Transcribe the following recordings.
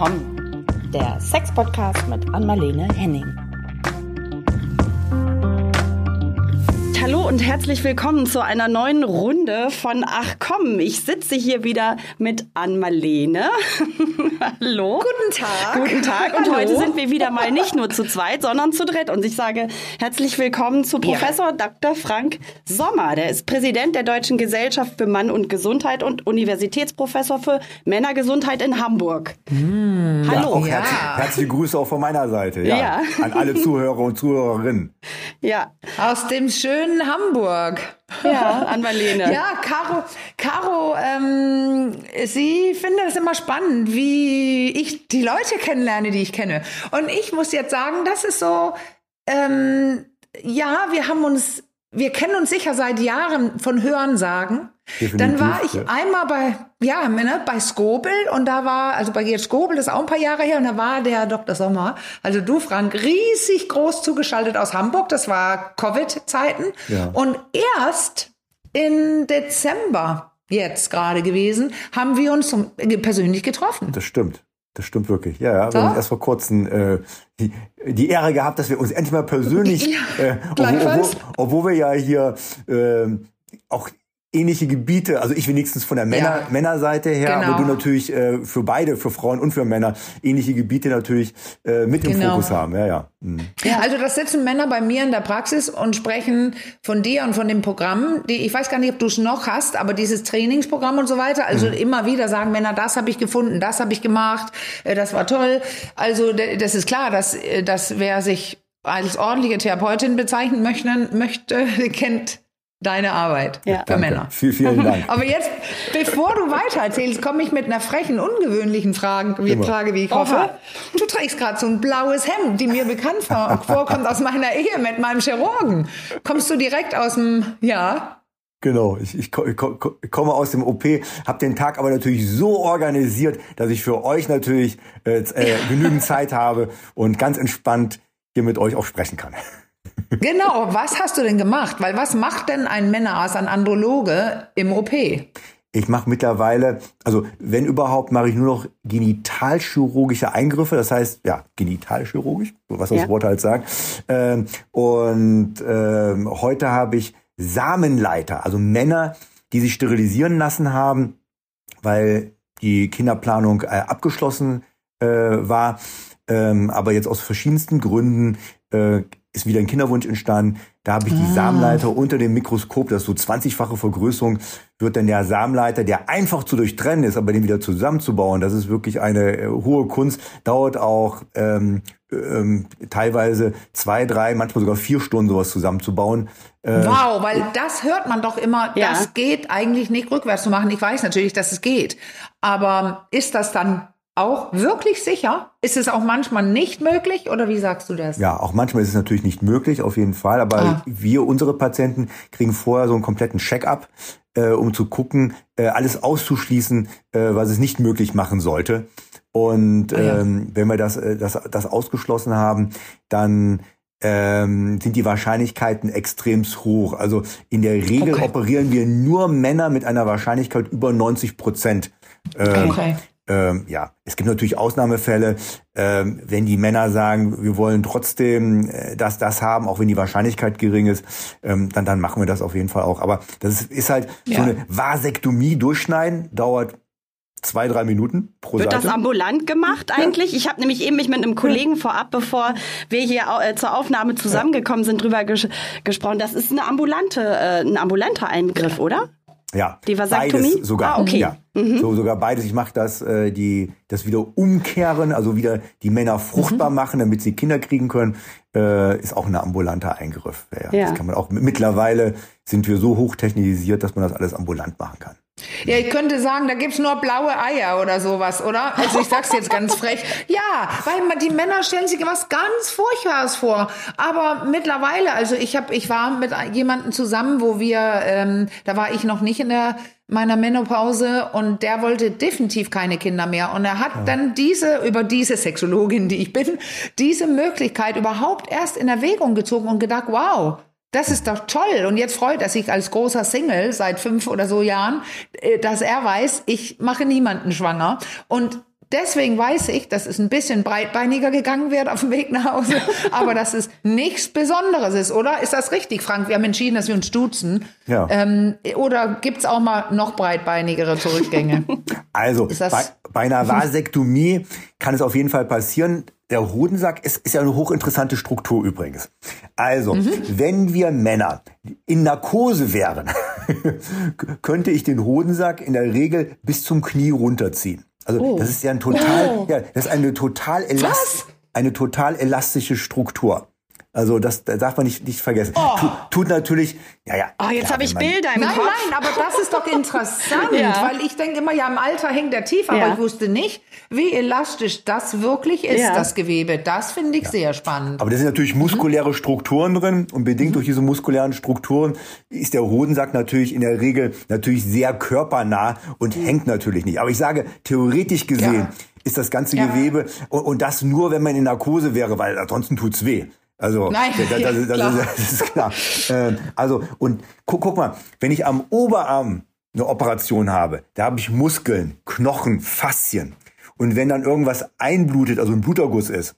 komm, der Sex-Podcast mit Anmalene Henning. Hallo und herzlich willkommen zu einer neuen Runde von Ach komm, ich sitze hier wieder mit Anmalene. Hallo. Guten Tag. Guten Tag. Und Hallo. heute sind wir wieder mal nicht nur zu zweit, sondern zu dritt. Und ich sage herzlich willkommen zu Professor ja. Dr. Frank Sommer. Der ist Präsident der Deutschen Gesellschaft für Mann und Gesundheit und Universitätsprofessor für Männergesundheit in Hamburg. Mmh. Hallo. Ja, auch ja. Herzlich, herzliche Grüße auch von meiner Seite. Ja, ja. An alle Zuhörer und Zuhörerinnen. Ja. Aus dem schönen in Hamburg. Ja, an Marlene. ja, Caro, Caro ähm, sie findet es immer spannend, wie ich die Leute kennenlerne, die ich kenne. Und ich muss jetzt sagen, das ist so, ähm, ja, wir haben uns, wir kennen uns sicher seit Jahren von Hörensagen. Definitiv, dann war ich ja. einmal bei, ja, ne, bei Skobel und da war, also bei Gerd Skobel, das ist auch ein paar Jahre her, und da war der Dr. Sommer, also du, Frank, riesig groß zugeschaltet aus Hamburg, das war Covid-Zeiten. Ja. Und erst in Dezember jetzt gerade gewesen, haben wir uns zum, persönlich getroffen. Das stimmt. Das stimmt wirklich. Ja, ja. Wir haben erst vor kurzem äh, die, die Ehre gehabt, dass wir uns endlich mal persönlich, ja, äh, obwohl, obwohl, obwohl, wir ja hier äh, auch ähnliche Gebiete, also ich wenigstens von der Männer, ja. Männerseite her, genau. aber du natürlich äh, für beide, für Frauen und für Männer, ähnliche Gebiete natürlich äh, mit genau. im Fokus haben. Ja, ja. Mhm. ja. Also das sitzen Männer bei mir in der Praxis und sprechen von dir und von dem Programm, die, ich weiß gar nicht, ob du es noch hast, aber dieses Trainingsprogramm und so weiter, also mhm. immer wieder sagen Männer, das habe ich gefunden, das habe ich gemacht, äh, das war toll. Also das ist klar, dass, äh, dass wer sich als ordentliche Therapeutin bezeichnen möchte, möchte kennt deine Arbeit ja. für Danke. Männer. Vielen, vielen Dank. Aber jetzt, bevor du weiter erzählst, komme ich mit einer frechen, ungewöhnlichen Frage, wie, Frage, wie ich hoffe. Oha. Du trägst gerade so ein blaues Hemd, die mir bekannt vorkommt aus meiner Ehe mit meinem Chirurgen. Kommst du direkt aus dem, ja? Genau, ich, ich, ich komme aus dem OP, habe den Tag aber natürlich so organisiert, dass ich für euch natürlich äh, äh, genügend Zeit habe und ganz entspannt hier mit euch auch sprechen kann. Genau, was hast du denn gemacht? Weil was macht denn ein Männerarzt, ein Androloge im OP? Ich mache mittlerweile, also wenn überhaupt, mache ich nur noch genitalchirurgische Eingriffe, das heißt, ja, genitalchirurgisch, was das ja. Wort halt sagt. Ähm, und ähm, heute habe ich Samenleiter, also Männer, die sich sterilisieren lassen haben, weil die Kinderplanung äh, abgeschlossen äh, war, ähm, aber jetzt aus verschiedensten Gründen äh, ist wieder ein Kinderwunsch entstanden. Da habe ich die ah. Samenleiter unter dem Mikroskop, das ist so 20-fache Vergrößerung, wird dann der Samenleiter, der einfach zu durchtrennen ist, aber den wieder zusammenzubauen, das ist wirklich eine äh, hohe Kunst, dauert auch ähm, ähm, teilweise zwei, drei, manchmal sogar vier Stunden sowas zusammenzubauen. Äh, wow, weil das hört man doch immer, ja. das geht eigentlich nicht rückwärts zu machen. Ich weiß natürlich, dass es geht, aber ist das dann auch wirklich sicher? Ist es auch manchmal nicht möglich oder wie sagst du das? Ja, auch manchmal ist es natürlich nicht möglich, auf jeden Fall. Aber ah. wir, unsere Patienten, kriegen vorher so einen kompletten Check-up, äh, um zu gucken, äh, alles auszuschließen, äh, was es nicht möglich machen sollte. Und ah, ja. ähm, wenn wir das, äh, das, das ausgeschlossen haben, dann ähm, sind die Wahrscheinlichkeiten extremst hoch. Also in der Regel okay. operieren wir nur Männer mit einer Wahrscheinlichkeit über 90 Prozent. Äh, okay. Ähm, ja, es gibt natürlich Ausnahmefälle, ähm, wenn die Männer sagen, wir wollen trotzdem äh, das, das haben, auch wenn die Wahrscheinlichkeit gering ist, ähm, dann, dann machen wir das auf jeden Fall auch. Aber das ist, ist halt ja. so eine Vasektomie durchschneiden, dauert zwei, drei Minuten pro Wird Seite. das ambulant gemacht eigentlich? Ja. Ich habe nämlich eben mich mit einem Kollegen vorab, bevor wir hier äh, zur Aufnahme zusammengekommen sind, drüber ges gesprochen. Das ist eine ambulante, äh, ein ambulanter Eingriff, oder? Ja, die Vasektomie? beides sogar. Ah, okay. Ja. Mhm. So, sogar beides. Ich mache das, äh, die, das wieder umkehren, also wieder die Männer fruchtbar mhm. machen, damit sie Kinder kriegen können, äh, ist auch ein ambulanter Eingriff. Ja, ja. Das kann man auch. Mittlerweile sind wir so hochtechnisiert, dass man das alles ambulant machen kann. Ja, ich könnte sagen, da gibt's nur blaue Eier oder sowas, oder? Also ich sag's jetzt ganz frech. Ja, weil die Männer stellen sich was ganz Furchtbares vor. Aber mittlerweile, also ich habe, ich war mit jemandem zusammen, wo wir, ähm, da war ich noch nicht in der meiner Menopause und der wollte definitiv keine Kinder mehr. Und er hat ja. dann diese, über diese Sexologin, die ich bin, diese Möglichkeit überhaupt erst in Erwägung gezogen und gedacht, wow, das ist doch toll. Und jetzt freut er sich als großer Single seit fünf oder so Jahren, äh, dass er weiß, ich mache niemanden schwanger. Und deswegen weiß ich, dass es ein bisschen breitbeiniger gegangen wird auf dem Weg nach Hause, aber dass es nichts Besonderes ist, oder? Ist das richtig, Frank? Wir haben entschieden, dass wir uns duzen. Ja. Ähm, oder gibt's auch mal noch breitbeinigere Zurückgänge? Also bei, bei einer Vasektomie kann es auf jeden Fall passieren. Der Hodensack ist, ist ja eine hochinteressante Struktur übrigens. Also, Mhm. wenn wir Männer in Narkose wären, könnte ich den Hodensack in der Regel bis zum Knie runterziehen. Also Oh. das ist ja ein total, ja, das ist eine total elast, eine total elastische Struktur. Also das, das darf man nicht, nicht vergessen. Tut, tut natürlich, ja, ja. Oh, jetzt habe ich man- Bilder im Nein, Kopf. nein, aber das ist doch interessant, Ja. weil ich denke immer, ja, im Alter hängt der tief, aber Ja. ich wusste nicht, wie elastisch das wirklich ist, Ja. das Gewebe. Das finde ich sehr spannend. Aber da sind natürlich muskuläre Strukturen drin und bedingt durch diese muskulären Strukturen ist der Hodensack natürlich in der Regel natürlich sehr körpernah und hängt natürlich nicht. Aber ich sage, theoretisch gesehen Ja. ist das ganze Ja. Gewebe und, und das nur, wenn man in Narkose wäre, weil ansonsten tut's weh. Also Nein, das, das, ja, das, klar. das, das ist klar. Ähm, also und guck, guck mal, wenn ich am Oberarm eine Operation habe, da habe ich Muskeln, Knochen, Faszien. Und wenn dann irgendwas einblutet, also ein Bluterguss ist,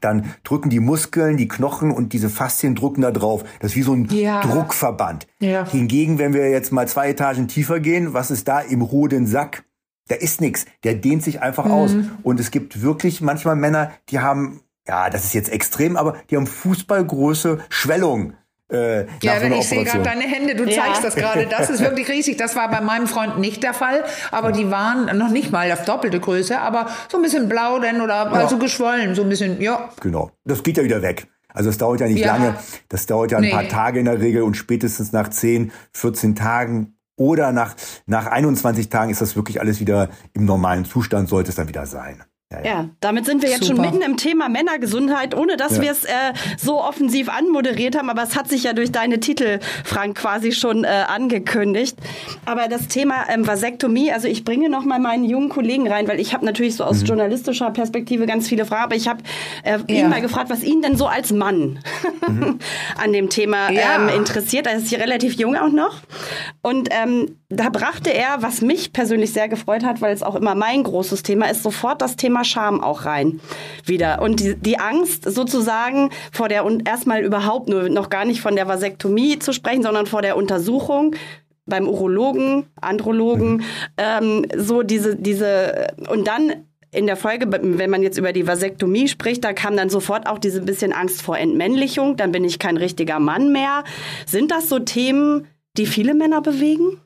dann drücken die Muskeln, die Knochen und diese Faszien drücken da drauf. Das ist wie so ein Ja. Druckverband. Ja. Hingegen, wenn wir jetzt mal zwei Etagen tiefer gehen, was ist da im Hodensack? Da ist nichts. Der dehnt sich einfach aus. Mhm. Und es gibt wirklich manchmal Männer, die haben, ja, das ist jetzt extrem, aber die haben Fußballgroße Schwellung. Äh, Ja, so ich sehe gerade deine Hände, du Ja. zeigst das gerade. Das ist wirklich riesig. Das war bei meinem Freund nicht der Fall, aber die waren noch nicht mal auf doppelte Größe, aber so ein bisschen blau denn oder also geschwollen, so ein bisschen, ja. Genau. Das geht ja wieder weg. Also es dauert ja nicht Ja. lange. Das dauert ja ein Nee. paar Tage in der Regel und spätestens nach 10, 14 Tagen oder nach, nach 21 Tagen ist das wirklich alles wieder im normalen Zustand, sollte es dann wieder sein. Ja, damit sind wir jetzt schon Super. mitten im Thema Männergesundheit, ohne dass Ja. wir es äh, so offensiv anmoderiert haben. Aber es hat sich ja durch deine Titel, Frank, quasi schon äh, angekündigt. Aber das Thema ähm, Vasektomie, also ich bringe noch mal meinen jungen Kollegen rein, weil ich habe natürlich so aus Mhm. journalistischer Perspektive ganz viele Fragen. Aber ich habe äh, Ja. ihn mal gefragt, was ihn denn so als Mann an dem Thema Ja. ähm, interessiert. Er ist hier relativ jung auch noch. Und ähm, da brachte er, was mich persönlich sehr gefreut hat, weil es auch immer mein großes Thema ist, sofort das Thema Scham auch rein wieder. Und die, die Angst sozusagen vor der, und erstmal überhaupt nur noch gar nicht von der Vasektomie zu sprechen, sondern vor der Untersuchung beim Urologen, Andrologen, ähm, so diese, diese, und dann in der Folge, wenn man jetzt über die Vasektomie spricht, da kam dann sofort auch diese bisschen Angst vor Entmännlichung, dann bin ich kein richtiger Mann mehr. Sind das so Themen, die viele Männer bewegen?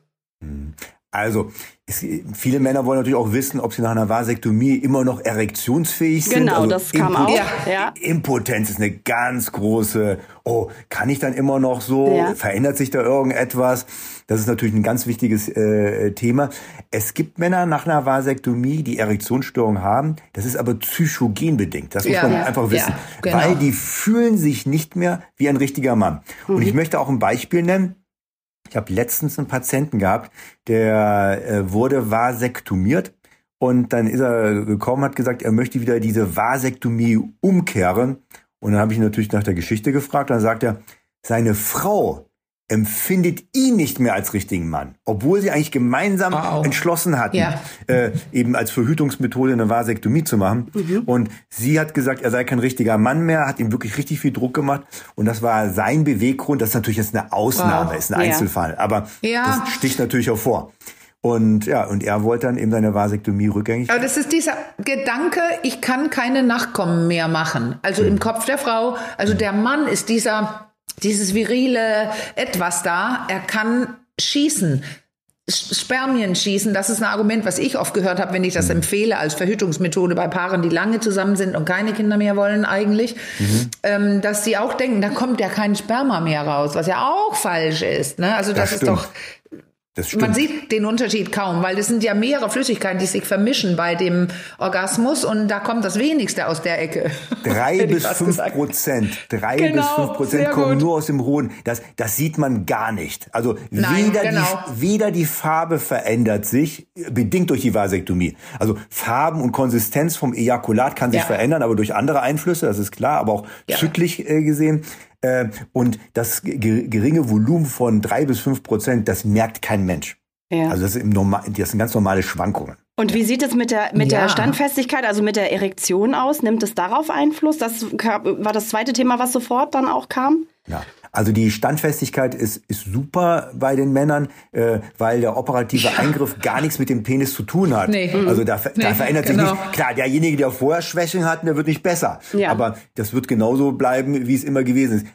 Also, es, viele Männer wollen natürlich auch wissen, ob sie nach einer Vasektomie immer noch erektionsfähig sind. Genau, also das kam auch, ja. Impotenz ist eine ganz große, oh, kann ich dann immer noch so? Ja. Verändert sich da irgendetwas? Das ist natürlich ein ganz wichtiges äh, Thema. Es gibt Männer nach einer Vasektomie, die Erektionsstörungen haben. Das ist aber psychogen bedingt. Das muss Ja, man einfach wissen. genau. Weil die fühlen sich nicht mehr wie ein richtiger Mann. Und Mhm. ich möchte auch ein Beispiel nennen. Ich habe letztens einen Patienten gehabt, der äh, wurde vasektomiert und dann ist er gekommen, hat gesagt, er möchte wieder diese Vasektomie umkehren. Und dann habe ich ihn natürlich nach der Geschichte gefragt. Dann sagt er, seine Frau empfindet ihn nicht mehr als richtigen Mann, obwohl sie eigentlich gemeinsam Wow. entschlossen hatten, Ja. äh, eben als Verhütungsmethode eine Vasektomie zu machen. Und sie hat gesagt, er sei kein richtiger Mann mehr, hat ihm wirklich richtig viel Druck gemacht. Und das war sein Beweggrund. Das ist natürlich jetzt eine Ausnahme, Wow. ist ein Ja. Einzelfall. Aber Ja. das sticht natürlich hervor. Und ja, und er wollte dann eben seine Vasektomie rückgängig. Aber das ist dieser Gedanke, ich kann keine Nachkommen mehr machen. Also im Kopf der Frau, also der Mann ist dieser, dieses virile Etwas da, er kann schießen. Spermien schießen, das ist ein Argument, was ich oft gehört habe, wenn ich das empfehle als Verhütungsmethode bei Paaren, die lange zusammen sind und keine Kinder mehr wollen eigentlich, ähm, dass sie auch denken, da kommt ja kein Sperma mehr raus, was ja auch falsch ist. Ne? Also das, Das ist doch. Man sieht den Unterschied kaum, weil das sind ja mehrere Flüssigkeiten, die sich vermischen bei dem Orgasmus und da kommt das wenigste aus der Ecke. Drei bis fünf. Prozent, drei Genau, bis fünf Prozent kommen gut. nur aus dem Hoden. Das, das sieht man gar nicht. Also Nein, weder, genau. die, weder die Farbe verändert sich, äh, bedingt durch die Vasektomie. Also Farben und Konsistenz vom Ejakulat kann sich Ja. verändern, aber durch andere Einflüsse, das ist klar, aber auch Ja. zyklisch äh, gesehen. Äh, und das ge- geringe Volumen von drei bis fünf Prozent, das merkt kein Mensch. Ja. Also das, ist im Normal, das sind ganz normale Schwankungen. Und wie sieht es mit der, mit Ja. der Standfestigkeit, also mit der Erektion aus? Nimmt es darauf Einfluss? Das war das zweite Thema, was sofort dann auch kam? Ja. Also die Standfestigkeit ist, ist super bei den Männern, äh, weil der operative Eingriff gar nichts mit dem Penis zu tun hat. Nee. Also da, ver- da Nee, verändert genau. sich nicht. Klar, derjenige, der vorher Schwächen hat, der wird nicht besser. Ja. Aber das wird genauso bleiben, wie es immer gewesen ist.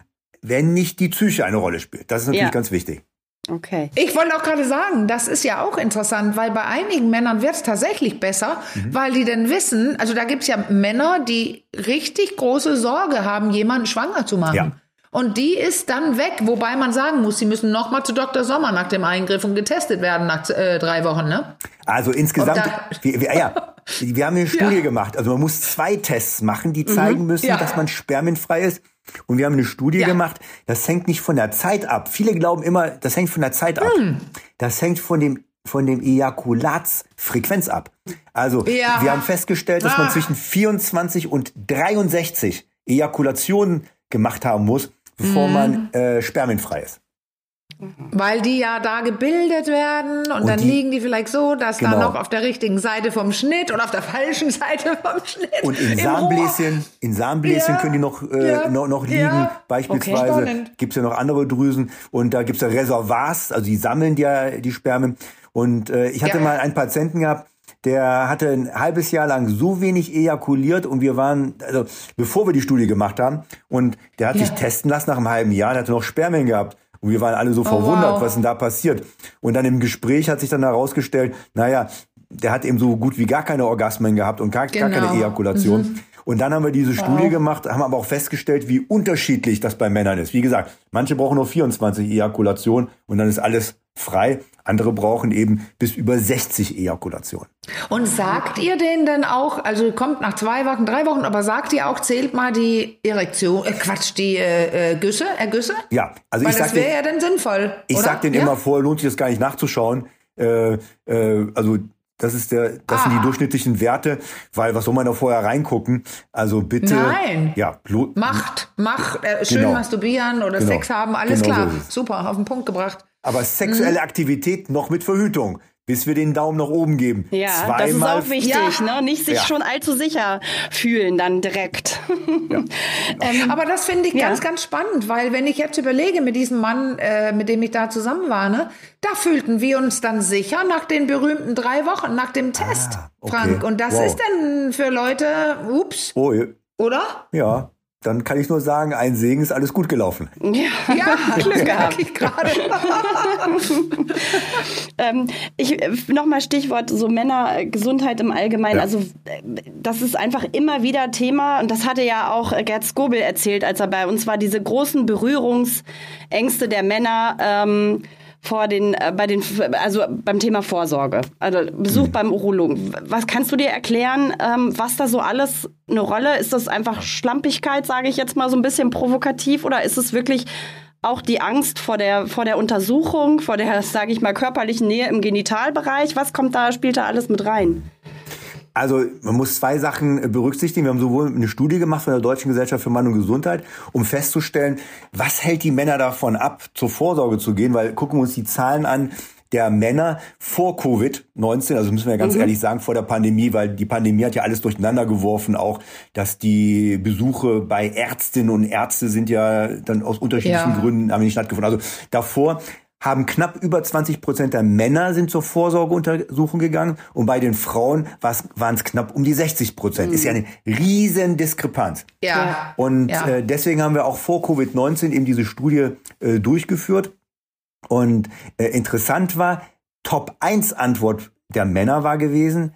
Wenn nicht die Psyche eine Rolle spielt. Das ist natürlich Ja. ganz wichtig. Okay. Ich wollte auch gerade sagen, das ist ja auch interessant, weil bei einigen Männern wird es tatsächlich besser, Mhm. weil die dann wissen, also da gibt es ja Männer, die richtig große Sorge haben, jemanden schwanger zu machen. Ja. Und die ist dann weg, wobei man sagen muss, sie müssen noch mal zu Dr. Sommer nach dem Eingriff und getestet werden nach äh, drei Wochen, ne? Also insgesamt, wir, wir, ja, wir haben eine Studie gemacht. Also man muss zwei Tests machen, die zeigen müssen, Mhm. Ja. dass man spermienfrei ist. Und wir haben eine Studie Ja. gemacht. Das hängt nicht von der Zeit ab. Viele glauben immer, das hängt von der Zeit ab. Hm. Das hängt von dem von dem Ejakulatsfrequenz ab. Also Ja. wir haben festgestellt, dass man Ah. zwischen 24 und 63 Ejakulationen gemacht haben muss, bevor Mhm. man äh, spermienfrei ist. Weil die ja da gebildet werden und, dann die- liegen die vielleicht so, dass Genau. da noch auf der richtigen Seite vom Schnitt und auf der falschen Seite vom Schnitt. Und in Samenbläschen, in Samenbläschen Ja, können die noch, äh, ja, noch, noch liegen. ja. Beispielsweise Okay. Gibt's ja noch andere Drüsen und da gibt's ja Reservoirs, also die sammeln ja die Spermien. Und äh, ich hatte Ja. mal einen Patienten gehabt, der hatte ein halbes Jahr lang so wenig ejakuliert und wir waren, also bevor wir die Studie gemacht haben, und der hat Ja. sich testen lassen nach einem halben Jahr, der hatte noch Spermien gehabt. Und wir waren alle so verwundert, Oh, wow. was denn da passiert. Und dann im Gespräch hat sich dann herausgestellt, naja, der hat eben so gut wie gar keine Orgasmen gehabt und gar, gar Genau. keine Ejakulation. Und dann haben wir diese Studie gemacht, haben aber auch festgestellt, wie unterschiedlich das bei Männern ist. Wie gesagt, manche brauchen nur 24 Ejakulationen und dann ist alles frei. Andere brauchen eben bis über 60 Ejakulationen. Und sagt ihr denen denn auch, also kommt nach zwei Wochen, drei Wochen, aber sagt ihr auch, zählt mal die Erektion, äh Quatsch, die äh, äh, Güsse, Ergüsse? Ja, also Weil ich das wäre ja dann sinnvoll. ich oder? sag denen ja? immer vor, lohnt sich das gar nicht nachzuschauen. Äh, äh, also das ist der, das sind Ah. die durchschnittlichen Werte, weil was soll man da vorher reingucken? Also bitte. Nein. Ja, Macht, Macht, äh, schön Genau. masturbieren oder Genau. Sex haben, alles Genau klar. so. Super, auf den Punkt gebracht. Aber Mhm. sexuelle Aktivität noch mit Verhütung, bis wir den Daumen nach oben geben. Ja, Zweimal das ist auch wichtig, Ja. ne? Nicht sich Ja. schon allzu sicher fühlen dann direkt. ähm, Aber das finde ich Ja. ganz, ganz spannend, weil wenn ich jetzt überlege mit diesem Mann, äh, mit dem ich da zusammen war, ne, da fühlten wir uns dann sicher nach den berühmten drei Wochen, nach dem Test, Ah, okay. Frank. Und das Wow. ist dann für Leute, ups, Oh, oder? ja. Dann kann ich nur sagen, ein Segen ist alles gut gelaufen. ja. Ja, Glück gehabt. ich gerade. Ähm, ich nochmal Stichwort so Männergesundheit im Allgemeinen. Ja. Also das ist einfach immer wieder Thema und das hatte ja auch Gerd Skobel erzählt, als er bei uns war, diese großen Berührungsängste der Männer. Ähm, vor den, äh, bei den, also beim Thema Vorsorge, also Besuch beim Urologen. Was kannst du dir erklären, ähm, was da so alles eine Rolle? Ist das einfach Schlampigkeit, sage ich jetzt mal so ein bisschen provokativ, oder ist es wirklich auch die Angst vor der, vor der Untersuchung, vor der, sage ich mal, körperlichen Nähe im Genitalbereich. Was kommt da, spielt da alles mit rein? Also man muss zwei Sachen äh, berücksichtigen. Wir haben sowohl eine Studie gemacht von der Deutschen Gesellschaft für Mann und Gesundheit, um festzustellen, was hält die Männer davon ab, zur Vorsorge zu gehen, weil gucken wir uns die Zahlen an der Männer vor Covid-19, also müssen wir ganz ehrlich sagen, vor der Pandemie, weil die Pandemie hat ja alles durcheinander geworfen, auch dass die Besuche bei Ärztinnen und Ärzte sind ja dann aus unterschiedlichen Ja. Gründen haben nicht stattgefunden. Also davor haben knapp über 20 Prozent der Männer sind zur Vorsorgeuntersuchung gegangen und bei den Frauen waren es knapp um die 60 Prozent. Ist ja eine riesen Diskrepanz. Ja. Und Ja. äh, deswegen haben wir auch vor Covid-19 eben diese Studie äh, durchgeführt. Und äh, interessant war, Top 1 Antwort der Männer war gewesen,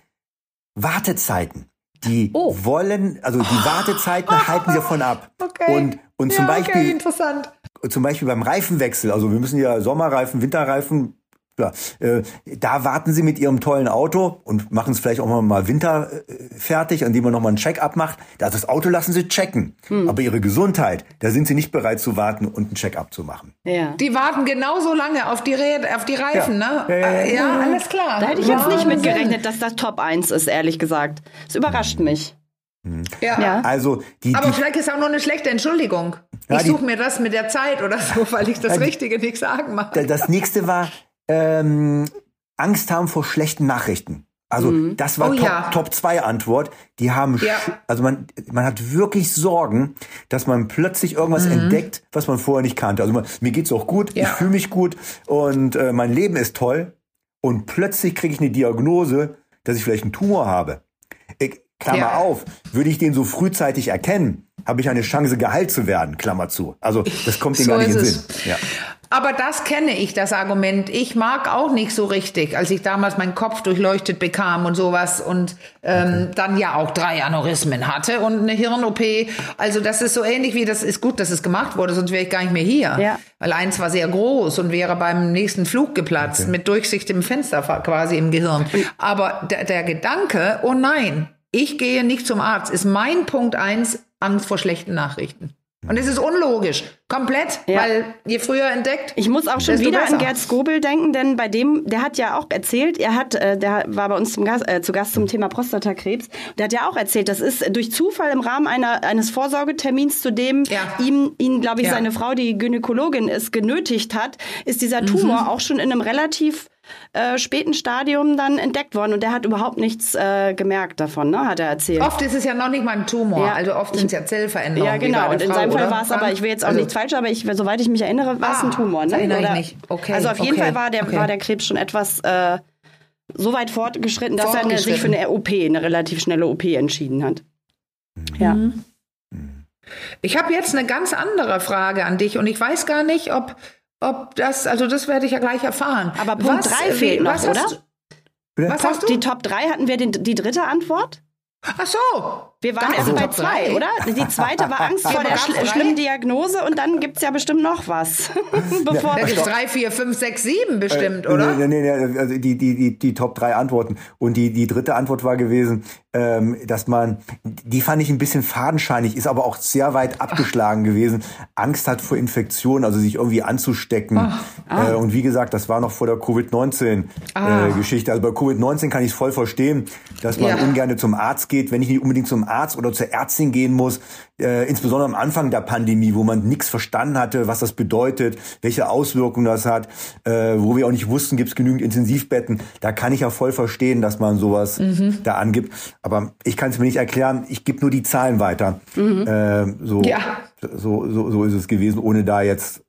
Wartezeiten. Die Oh. wollen, also die Wartezeiten halten sie davon ab. Okay. Und, und zum ja, Beispiel Okay, interessant. Zum Beispiel beim Reifenwechsel, also wir müssen ja Sommerreifen, Winterreifen, ja, äh, da warten sie mit ihrem tollen Auto und machen es vielleicht auch mal, Winter äh, fertig, indem man nochmal einen Check-up macht. Also das Auto lassen sie checken. Aber ihre Gesundheit, da sind sie nicht bereit zu warten und einen Check-up zu machen. Ja. Die warten genauso lange auf die, Rä auf die Reifen, Ja. ne? Äh, ja, alles klar. Da hätte ich jetzt nicht Wahnsinn. mit gerechnet, dass das Top 1 ist, ehrlich gesagt. Es überrascht mich. Ja. Ja. Also die, Aber die vielleicht ist auch nur eine schlechte Entschuldigung. Ja, ich suche mir das mit der Zeit oder so, weil ich das Ja, die- Richtige nicht sagen mag. das nächste war ähm, Angst haben vor schlechten Nachrichten. Also mhm. das war oh, Top, ja. Top 2 Antwort. Die haben, ja. also man, man hat wirklich Sorgen, dass man plötzlich irgendwas mhm. entdeckt, was man vorher nicht kannte. Also man, mir geht's auch gut, ja. ich fühle mich gut und äh, mein Leben ist toll. Und plötzlich kriege ich eine Diagnose, dass ich vielleicht einen Tumor habe. Klammer auf, würde ich den so frühzeitig erkennen, habe ich eine Chance, geheilt zu werden, Klammer zu. Also das kommt dir so gar nicht in den Sinn. Ja. Aber das kenne ich, das Argument. Ich mag auch nicht so richtig, als ich damals meinen Kopf durchleuchtet bekam und sowas und ähm, okay. dann ja auch drei Aneurysmen hatte und eine Hirn-OP. Also das ist so ähnlich wie, das ist gut, dass es gemacht wurde, sonst wäre ich gar nicht mehr hier. Ja. Weil eins war sehr groß und wäre beim nächsten Flug geplatzt, okay. mit Durchsicht im Fenster quasi im Gehirn. Aber der, der Gedanke, oh nein, ich gehe nicht zum Arzt, ist mein Punkt eins, Angst vor schlechten Nachrichten. Und es ist unlogisch. Komplett. Ja. Weil je früher entdeckt. Ich muss auch schon wieder an Gerd Skobel denken, denn bei dem, der hat ja auch erzählt, er hat, äh, der war bei uns zum Gast, äh, zu Gast zum Thema Prostatakrebs. Der hat ja auch erzählt, das ist durch Zufall im Rahmen einer, eines Vorsorgetermins, zu dem ja. ihm, ihn, glaube ich, ja. seine Frau, die Gynäkologin ist, genötigt hat, ist dieser Tumor mhm. auch schon in einem relativ äh, späten Stadium dann entdeckt worden und der hat überhaupt nichts äh, gemerkt davon, ne, hat er erzählt. Oft ist es ja noch nicht mal ein Tumor, ja. also oft sind es ja Zellveränderungen. Ja, genau. Und in Frau, seinem Fall war es aber, ich will jetzt auch also, nichts falsch, aber ich, soweit ich mich erinnere, war es ah, ein Tumor. Ne? Erinnere ich nicht. Okay. Also auf jeden okay. Fall war der, okay. war der Krebs schon etwas äh, so weit fortgeschritten, dass er sich für eine OP, eine relativ schnelle OP entschieden hat. Mhm. Ja. Ich habe jetzt eine ganz andere Frage an dich und ich weiß gar nicht, ob ob das, also das werde ich ja gleich erfahren. Aber Punkt 3 fehlt noch, oder? Was hast du? Die Top 3 hatten wir den, die dritte Antwort? Ach so. Wir waren erst bei zwei, oder? Die zweite war Angst vor der schl schlimmen Diagnose und dann gibt es ja bestimmt noch was. Bevor ja, da gibt drei, vier, fünf, sechs, sieben bestimmt, äh, oder? Nee, nee, nee, also die, die, die, die Top drei Antworten. Und die, die dritte Antwort war gewesen, ähm, dass man, die fand ich ein bisschen fadenscheinig, ist aber auch sehr weit abgeschlagen Ach. gewesen. Angst hat vor Infektionen, also sich irgendwie anzustecken. Ach. Ah. Äh, und wie gesagt, das war noch vor der Covid-19-Geschichte. Äh, also bei Covid-19 kann ich es voll verstehen, dass man ja. ungern zum Arzt geht, wenn ich nicht unbedingt zum Arzt oder zur Ärztin gehen muss, äh, insbesondere am Anfang der Pandemie, wo man nichts verstanden hatte, was das bedeutet, welche Auswirkungen das hat, äh, wo wir auch nicht wussten, gibt es genügend Intensivbetten. Da kann ich ja voll verstehen, dass man sowas mhm. da angibt. Aber ich kann es mir nicht erklären. Ich gebe nur die Zahlen weiter. Mhm. Äh, so, ja. so, so, so ist es gewesen, ohne da jetzt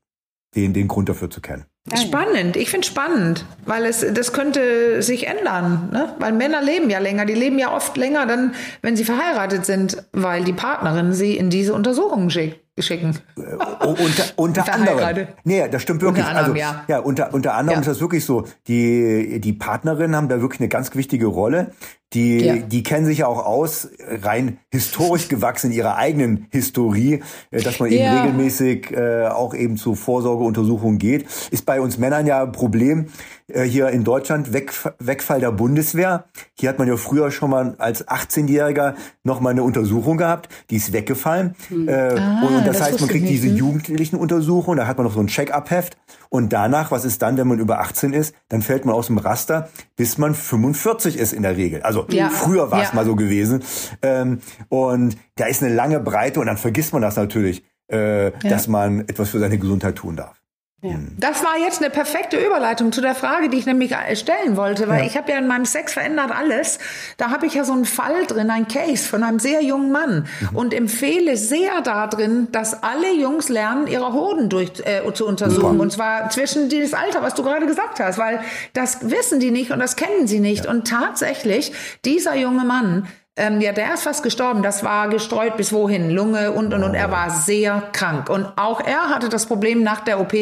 den, den Grund dafür zu kennen. Spannend, ich finde spannend, weil es das könnte sich ändern, ne? Weil Männer leben ja länger, die leben ja oft länger dann, wenn sie verheiratet sind, weil die Partnerin sie in diese Untersuchungen schickt schicken. Äh, unter, unter anderem. Nee, das stimmt wirklich. Unter anderem, also, ja. ja, unter, unter anderem ja. ist das wirklich so. Die, die Partnerinnen haben da wirklich eine ganz wichtige Rolle. Die, ja. die kennen sich ja auch aus, rein historisch gewachsen in ihrer eigenen Historie, äh, dass man eben ja. regelmäßig äh, auch eben zu Vorsorgeuntersuchungen geht. Ist bei uns Männern ja ein Problem. Äh, hier in Deutschland Weg, Wegfall der Bundeswehr. Hier hat man ja früher schon mal als 18-Jähriger noch mal eine Untersuchung gehabt, die ist weggefallen. Hm. Äh, ah, und, das, das heißt, man kriegt diese hm? jugendlichen Untersuchungen, da hat man noch so ein Check-up-Heft. Und danach, was ist dann, wenn man über 18 ist? Dann fällt man aus dem Raster, bis man 45 ist in der Regel. Also ja. früher war es ja. mal so gewesen. Ähm, und da ist eine lange Breite und dann vergisst man das natürlich, äh, dass man etwas für seine Gesundheit tun darf. Ja. Das war jetzt eine perfekte Überleitung zu der Frage, die ich nämlich stellen wollte, weil ja. ich habe ja in meinem Sex verändert alles. Da habe ich ja so einen Fall drin, ein Case von einem sehr jungen Mann mhm. und empfehle sehr darin, dass alle Jungs lernen, ihre Hoden durch äh, zu untersuchen Super. und zwar zwischen dieses Alter, was du gerade gesagt hast, weil das wissen die nicht und das kennen sie nicht ja. und tatsächlich dieser junge Mann ähm, ja, der ist fast gestorben. Das war gestreut bis wohin? Lunge und, und, und. Er war sehr krank. Und auch er hatte das Problem nach der OP,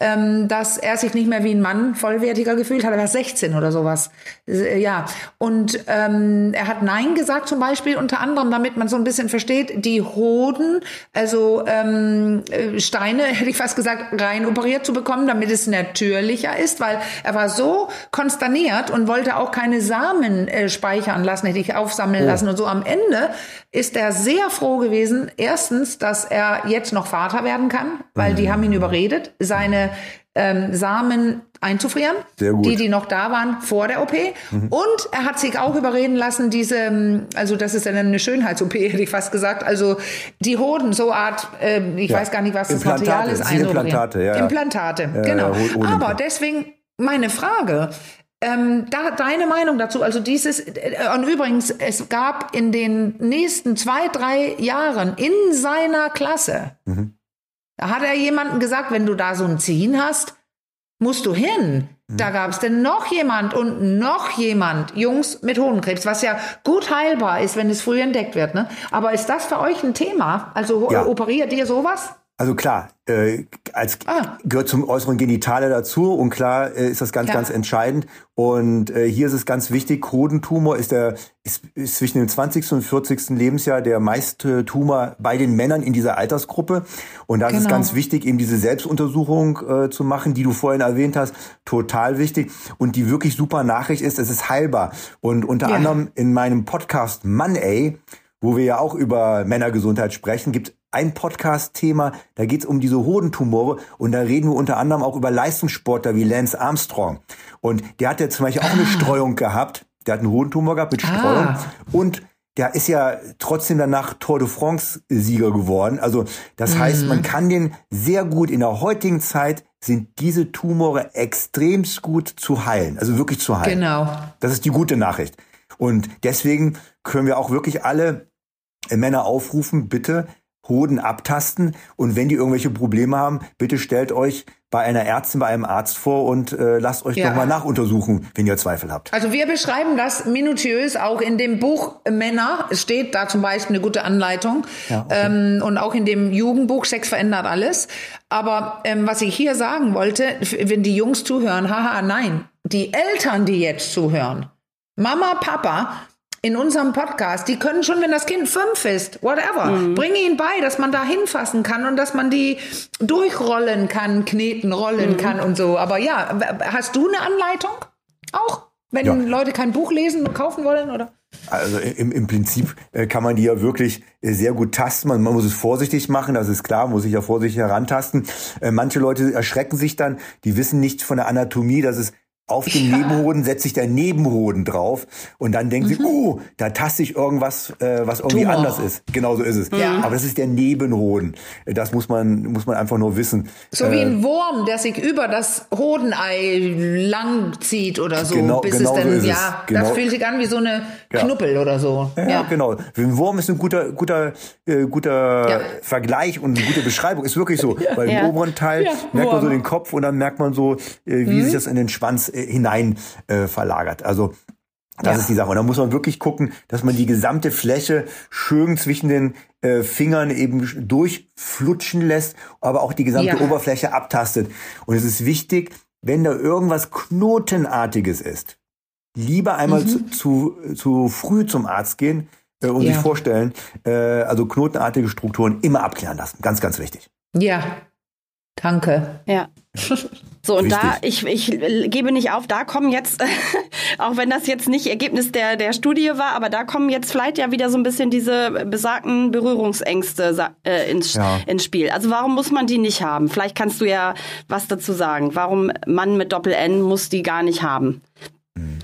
ähm, dass er sich nicht mehr wie ein Mann vollwertiger gefühlt hat. Er war 16 oder sowas. Äh, ja. Und ähm, er hat Nein gesagt zum Beispiel, unter anderem, damit man so ein bisschen versteht, die Hoden, also ähm, äh, Steine, hätte ich fast gesagt, rein operiert zu bekommen, damit es natürlicher ist, weil er war so konsterniert und wollte auch keine Samen äh, speichern lassen, hätte ich aufsammeln sammeln oh. lassen und so. Am Ende ist er sehr froh gewesen, erstens, dass er jetzt noch Vater werden kann, weil mhm. die haben ihn überredet, seine ähm, Samen einzufrieren, die, die noch da waren vor der OP. Mhm. Und er hat sich auch überreden lassen, diese, ähm, also das ist eine Schönheits-OP, hätte ich fast gesagt, also die Hoden, so Art, äh, ich ja. weiß gar nicht, was das Material ist, Implantate, ja, Implantate, genau. Ja, Aber deswegen meine Frage, Ähm, da, deine Meinung dazu, also dieses, äh, und übrigens, es gab in den nächsten zwei, drei Jahren in seiner Klasse, mhm. da hat er jemanden gesagt, wenn du da so ein Ziehen hast, musst du hin. Mhm. Da gab es denn noch jemand und noch jemand, Jungs mit Hodenkrebs, was ja gut heilbar ist, wenn es früh entdeckt wird. Ne? Aber ist das für euch ein Thema? Also ja. operiert ihr sowas? Also klar, äh, als ah. gehört zum äußeren Genitale dazu und klar äh, ist das ganz, ja. ganz entscheidend. Und äh, hier ist es ganz wichtig, Hodentumor ist der ist, ist zwischen dem 20. und 40. Lebensjahr der meiste Tumor bei den Männern in dieser Altersgruppe. Und da genau. ist es genau. ganz wichtig, eben diese Selbstuntersuchung äh, zu machen, die du vorhin erwähnt hast, total wichtig. Und die wirklich super Nachricht ist, es ist heilbar. Und unter ja. anderem in meinem Podcast Mann, ey, wo wir ja auch über Männergesundheit sprechen, gibt ein Podcast-Thema, da geht es um diese Hodentumore und da reden wir unter anderem auch über Leistungssportler wie Lance Armstrong. Und der hat ja zum Beispiel auch eine ah. Streuung gehabt. Der hat einen Hodentumor gehabt mit Streuung. Ah. Und der ist ja trotzdem danach Tour de France-Sieger geworden. Also das mhm. heißt, man kann den sehr gut in der heutigen Zeit sind diese Tumore extremst gut zu heilen. Also wirklich zu heilen. Genau. Das ist die gute Nachricht. Und deswegen können wir auch wirklich alle Männer aufrufen, bitte Hoden abtasten und wenn die irgendwelche Probleme haben, bitte stellt euch bei einer Ärztin, bei einem Arzt vor und äh, lasst euch ja. nochmal nachuntersuchen, wenn ihr Zweifel habt. Also wir beschreiben das minutiös auch in dem Buch Männer. Es steht da zum Beispiel eine gute Anleitung ja, okay. ähm, und auch in dem Jugendbuch Sex verändert alles. Aber ähm, was ich hier sagen wollte, wenn die Jungs zuhören, haha, nein, die Eltern, die jetzt zuhören, Mama, Papa, in unserem Podcast, die können schon, wenn das Kind fünf ist, whatever, mhm. bringe ihn bei, dass man da hinfassen kann und dass man die durchrollen kann, kneten, rollen mhm. kann und so. Aber ja, hast du eine Anleitung auch, wenn ja. Leute kein Buch lesen und kaufen wollen oder? Also im, im Prinzip äh, kann man die ja wirklich äh, sehr gut tasten. Man, man muss es vorsichtig machen, das ist klar, muss sich ja vorsichtig herantasten. Äh, manche Leute erschrecken sich dann, die wissen nichts von der Anatomie, dass es auf den ja. Nebenhoden setzt sich der Nebenhoden drauf und dann denken mhm. sie, oh, da taste ich irgendwas, äh, was irgendwie Tumor. anders ist. Genau so ist es. Ja. Aber das ist der Nebenhoden. Das muss man, muss man einfach nur wissen. So äh, wie ein Wurm, der sich über das Hodenei lang zieht oder so, genau, bis genau es dann, so ja, genau. das fühlt sich an wie so eine Knuppel oder so. Ja, ja, genau. Ein Wurm ist ein guter, guter, äh, guter Vergleich und eine gute Beschreibung. Ist wirklich so. Weil im oberen Teil merkt man so den Kopf und dann merkt man so, äh, wie mhm. sich das in den Schwanz äh, hinein äh, verlagert. Also das ja. ist die Sache. Und da muss man wirklich gucken, dass man die gesamte Fläche schön zwischen den äh, Fingern eben durchflutschen lässt, aber auch die gesamte ja. Oberfläche abtastet. Und es ist wichtig, wenn da irgendwas Knotenartiges ist, lieber einmal mhm. zu, zu, zu früh zum Arzt gehen äh, und ja. sich vorstellen, äh, also knotenartige Strukturen immer abklären lassen. Ganz, ganz wichtig. Ja, Danke. Ja. So, und Richtig. da, ich, ich gebe nicht auf, da kommen jetzt, auch wenn das jetzt nicht Ergebnis der, der Studie war, aber da kommen jetzt vielleicht ja wieder so ein bisschen diese besagten Berührungsängste äh, ins, ja. ins Spiel. Also warum muss man die nicht haben? Vielleicht kannst du ja was dazu sagen. Warum Mann mit Doppel-N muss die gar nicht haben? Mhm.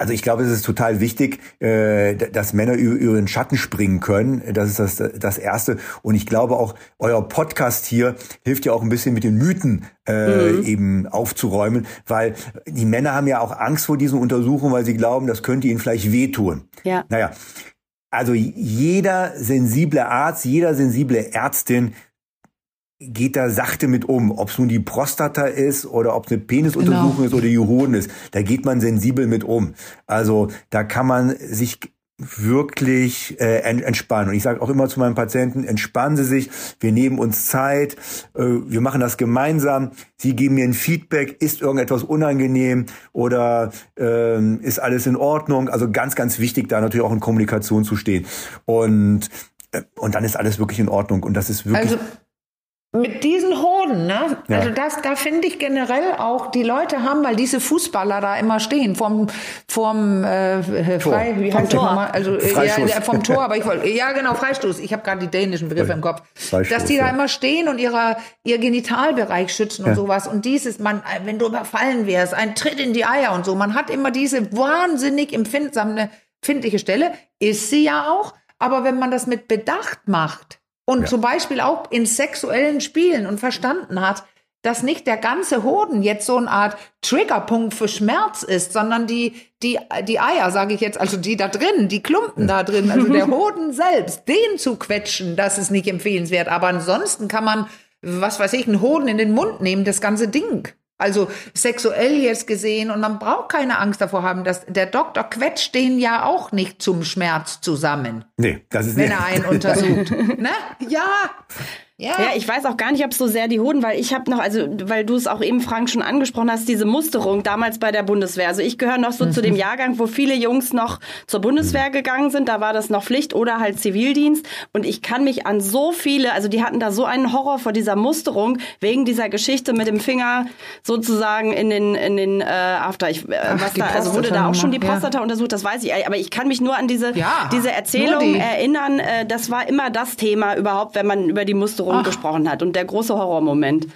Also ich glaube, es ist total wichtig, äh, dass Männer über den Schatten springen können. Das ist das, das Erste. Und ich glaube auch, euer Podcast hier hilft ja auch ein bisschen mit den Mythen äh, mhm. eben aufzuräumen, weil die Männer haben ja auch Angst vor diesen Untersuchungen, weil sie glauben, das könnte ihnen vielleicht wehtun. Ja. Naja, also jeder sensible Arzt, jeder sensible Ärztin geht da sachte mit um, ob es nun die Prostata ist oder ob es eine Penisuntersuchung genau. ist oder die Hoden ist. Da geht man sensibel mit um. Also da kann man sich wirklich äh, entspannen. Und ich sage auch immer zu meinen Patienten, entspannen Sie sich, wir nehmen uns Zeit, äh, wir machen das gemeinsam, Sie geben mir ein Feedback, ist irgendetwas unangenehm oder äh, ist alles in Ordnung. Also ganz, ganz wichtig, da natürlich auch in Kommunikation zu stehen. Und, äh, und dann ist alles wirklich in Ordnung. Und das ist wirklich. Also mit diesen Hoden, ne? Ja. Also das, da finde ich generell auch, die Leute haben, weil diese Fußballer da immer stehen vom vom äh, frei, wie heißt Tor. Nochmal? Also äh, ja, vom Tor, aber ich wollte ja genau Freistoß. Ich habe gerade die dänischen Begriffe im Kopf, dass die da ja. immer stehen und ihrer ihr Genitalbereich schützen und sowas und dieses, man, wenn du überfallen wärst, ein Tritt in die Eier und so, man hat immer diese wahnsinnig empfindsame, empfindliche Stelle, ist sie ja auch, aber wenn man das mit Bedacht macht und ja. zum Beispiel auch in sexuellen Spielen und verstanden hat, dass nicht der ganze Hoden jetzt so eine Art Triggerpunkt für Schmerz ist, sondern die, die, die Eier, sage ich jetzt, also die da drin, die Klumpen da drin, also der Hoden selbst, den zu quetschen, das ist nicht empfehlenswert. Aber ansonsten kann man, was weiß ich, einen Hoden in den Mund nehmen, das ganze Ding. Also sexuell jetzt gesehen und man braucht keine Angst davor haben, dass der Doktor quetscht den ja auch nicht zum Schmerz zusammen. Nee, das ist wenn nicht. er einen untersucht. ne? Ja. Ja. ja, ich weiß auch gar nicht, ob so sehr die Hoden, weil ich habe noch, also weil du es auch eben, Frank, schon angesprochen hast, diese Musterung damals bei der Bundeswehr. Also ich gehöre noch so mhm. zu dem Jahrgang, wo viele Jungs noch zur Bundeswehr gegangen sind. Da war das noch Pflicht oder halt Zivildienst. Und ich kann mich an so viele, also die hatten da so einen Horror vor dieser Musterung wegen dieser Geschichte mit dem Finger sozusagen in den in den äh, After. Ich, äh, Ach, was da, also wurde da auch schon die Prostata ja. untersucht, das weiß ich. Aber ich kann mich nur an diese ja, diese Erzählung die. erinnern. Äh, das war immer das Thema überhaupt, wenn man über die Musterung Ach. gesprochen hat und der große Horrormoment.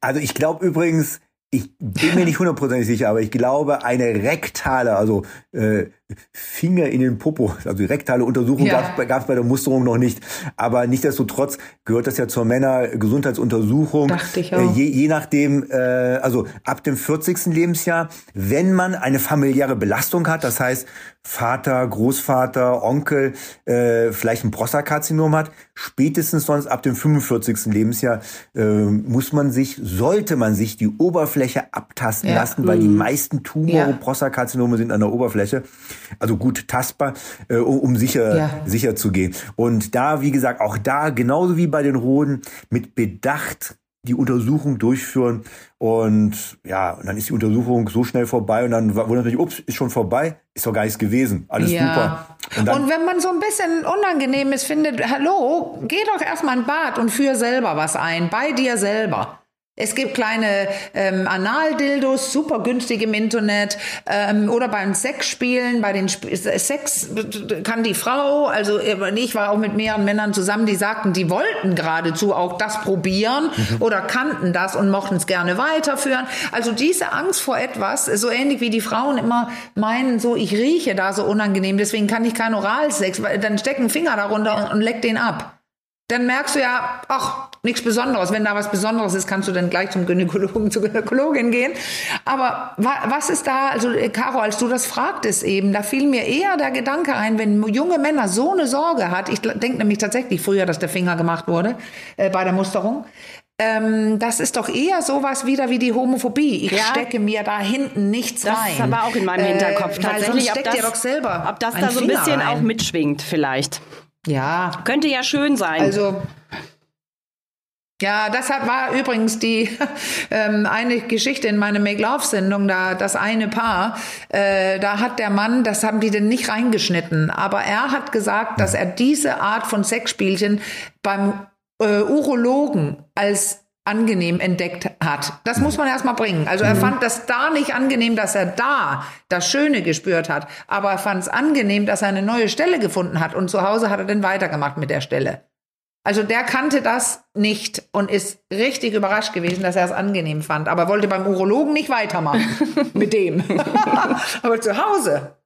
Also ich glaube übrigens, ich bin mir nicht hundertprozentig sicher, aber ich glaube, eine rektale, also äh, Finger in den Popo. Also die rektale Untersuchung ja. gab es bei der Musterung noch nicht. Aber nichtsdestotrotz gehört das ja zur Männergesundheitsuntersuchung. Dachte ich äh, auch. Je, je nachdem, äh, also ab dem 40. Lebensjahr, wenn man eine familiäre Belastung hat, das heißt Vater, Großvater, Onkel, äh, vielleicht ein Prostatakarzinom hat, spätestens sonst ab dem 45. Lebensjahr äh, muss man sich, sollte man sich die Oberfläche abtasten ja. lassen, weil mhm. die meisten Tumore, ja. Prostatakarzinome sind an der Oberfläche also gut tastbar, äh, um sicher, ja. sicher zu gehen. Und da, wie gesagt, auch da, genauso wie bei den Hoden, mit Bedacht die Untersuchung durchführen und ja, und dann ist die Untersuchung so schnell vorbei und dann wundert sich, ups, ist schon vorbei, ist doch gar nichts gewesen, alles ja. super. Und, und, wenn man so ein bisschen unangenehm ist, findet, hallo, geh doch erstmal in Bad und führ selber was ein, bei dir selber. Es gibt kleine ähm, Analdildos, super günstig im Internet. Ähm, oder beim Sexspielen, bei den Sp Sex kann die Frau, also ich war auch mit mehreren Männern zusammen, die sagten, die wollten geradezu auch das probieren mhm. oder kannten das und mochten es gerne weiterführen. Also diese Angst vor etwas, so ähnlich wie die Frauen immer meinen, so ich rieche da so unangenehm, deswegen kann ich keinen Oralsex, weil dann steck einen Finger darunter und, und leck den ab dann merkst du ja, ach, nichts Besonderes. Wenn da was Besonderes ist, kannst du dann gleich zum Gynäkologen, zur Gynäkologin gehen. Aber was ist da, also Caro, als du das fragtest eben, da fiel mir eher der Gedanke ein, wenn junge Männer so eine Sorge hat, ich denke nämlich tatsächlich früher, dass der Finger gemacht wurde äh, bei der Musterung, ähm, das ist doch eher sowas wieder wie die Homophobie. Ich ja. stecke mir da hinten nichts das rein. Das ist aber auch in meinem Hinterkopf äh, tatsächlich. Steckt ob das, doch selber ob das da so ein bisschen rein. auch mitschwingt vielleicht. Ja. Könnte ja schön sein. Also. Ja, das hat, war übrigens die ähm, eine Geschichte in meiner Make-Love-Sendung, da das eine Paar, äh, da hat der Mann, das haben die denn nicht reingeschnitten, aber er hat gesagt, dass er diese Art von Sexspielchen beim äh, Urologen als angenehm entdeckt hat. Das muss man erstmal bringen. Also er mhm. fand das da nicht angenehm, dass er da das Schöne gespürt hat, aber er fand es angenehm, dass er eine neue Stelle gefunden hat und zu Hause hat er dann weitergemacht mit der Stelle. Also der kannte das nicht und ist richtig überrascht gewesen, dass er es angenehm fand, aber wollte beim Urologen nicht weitermachen mit dem. aber zu Hause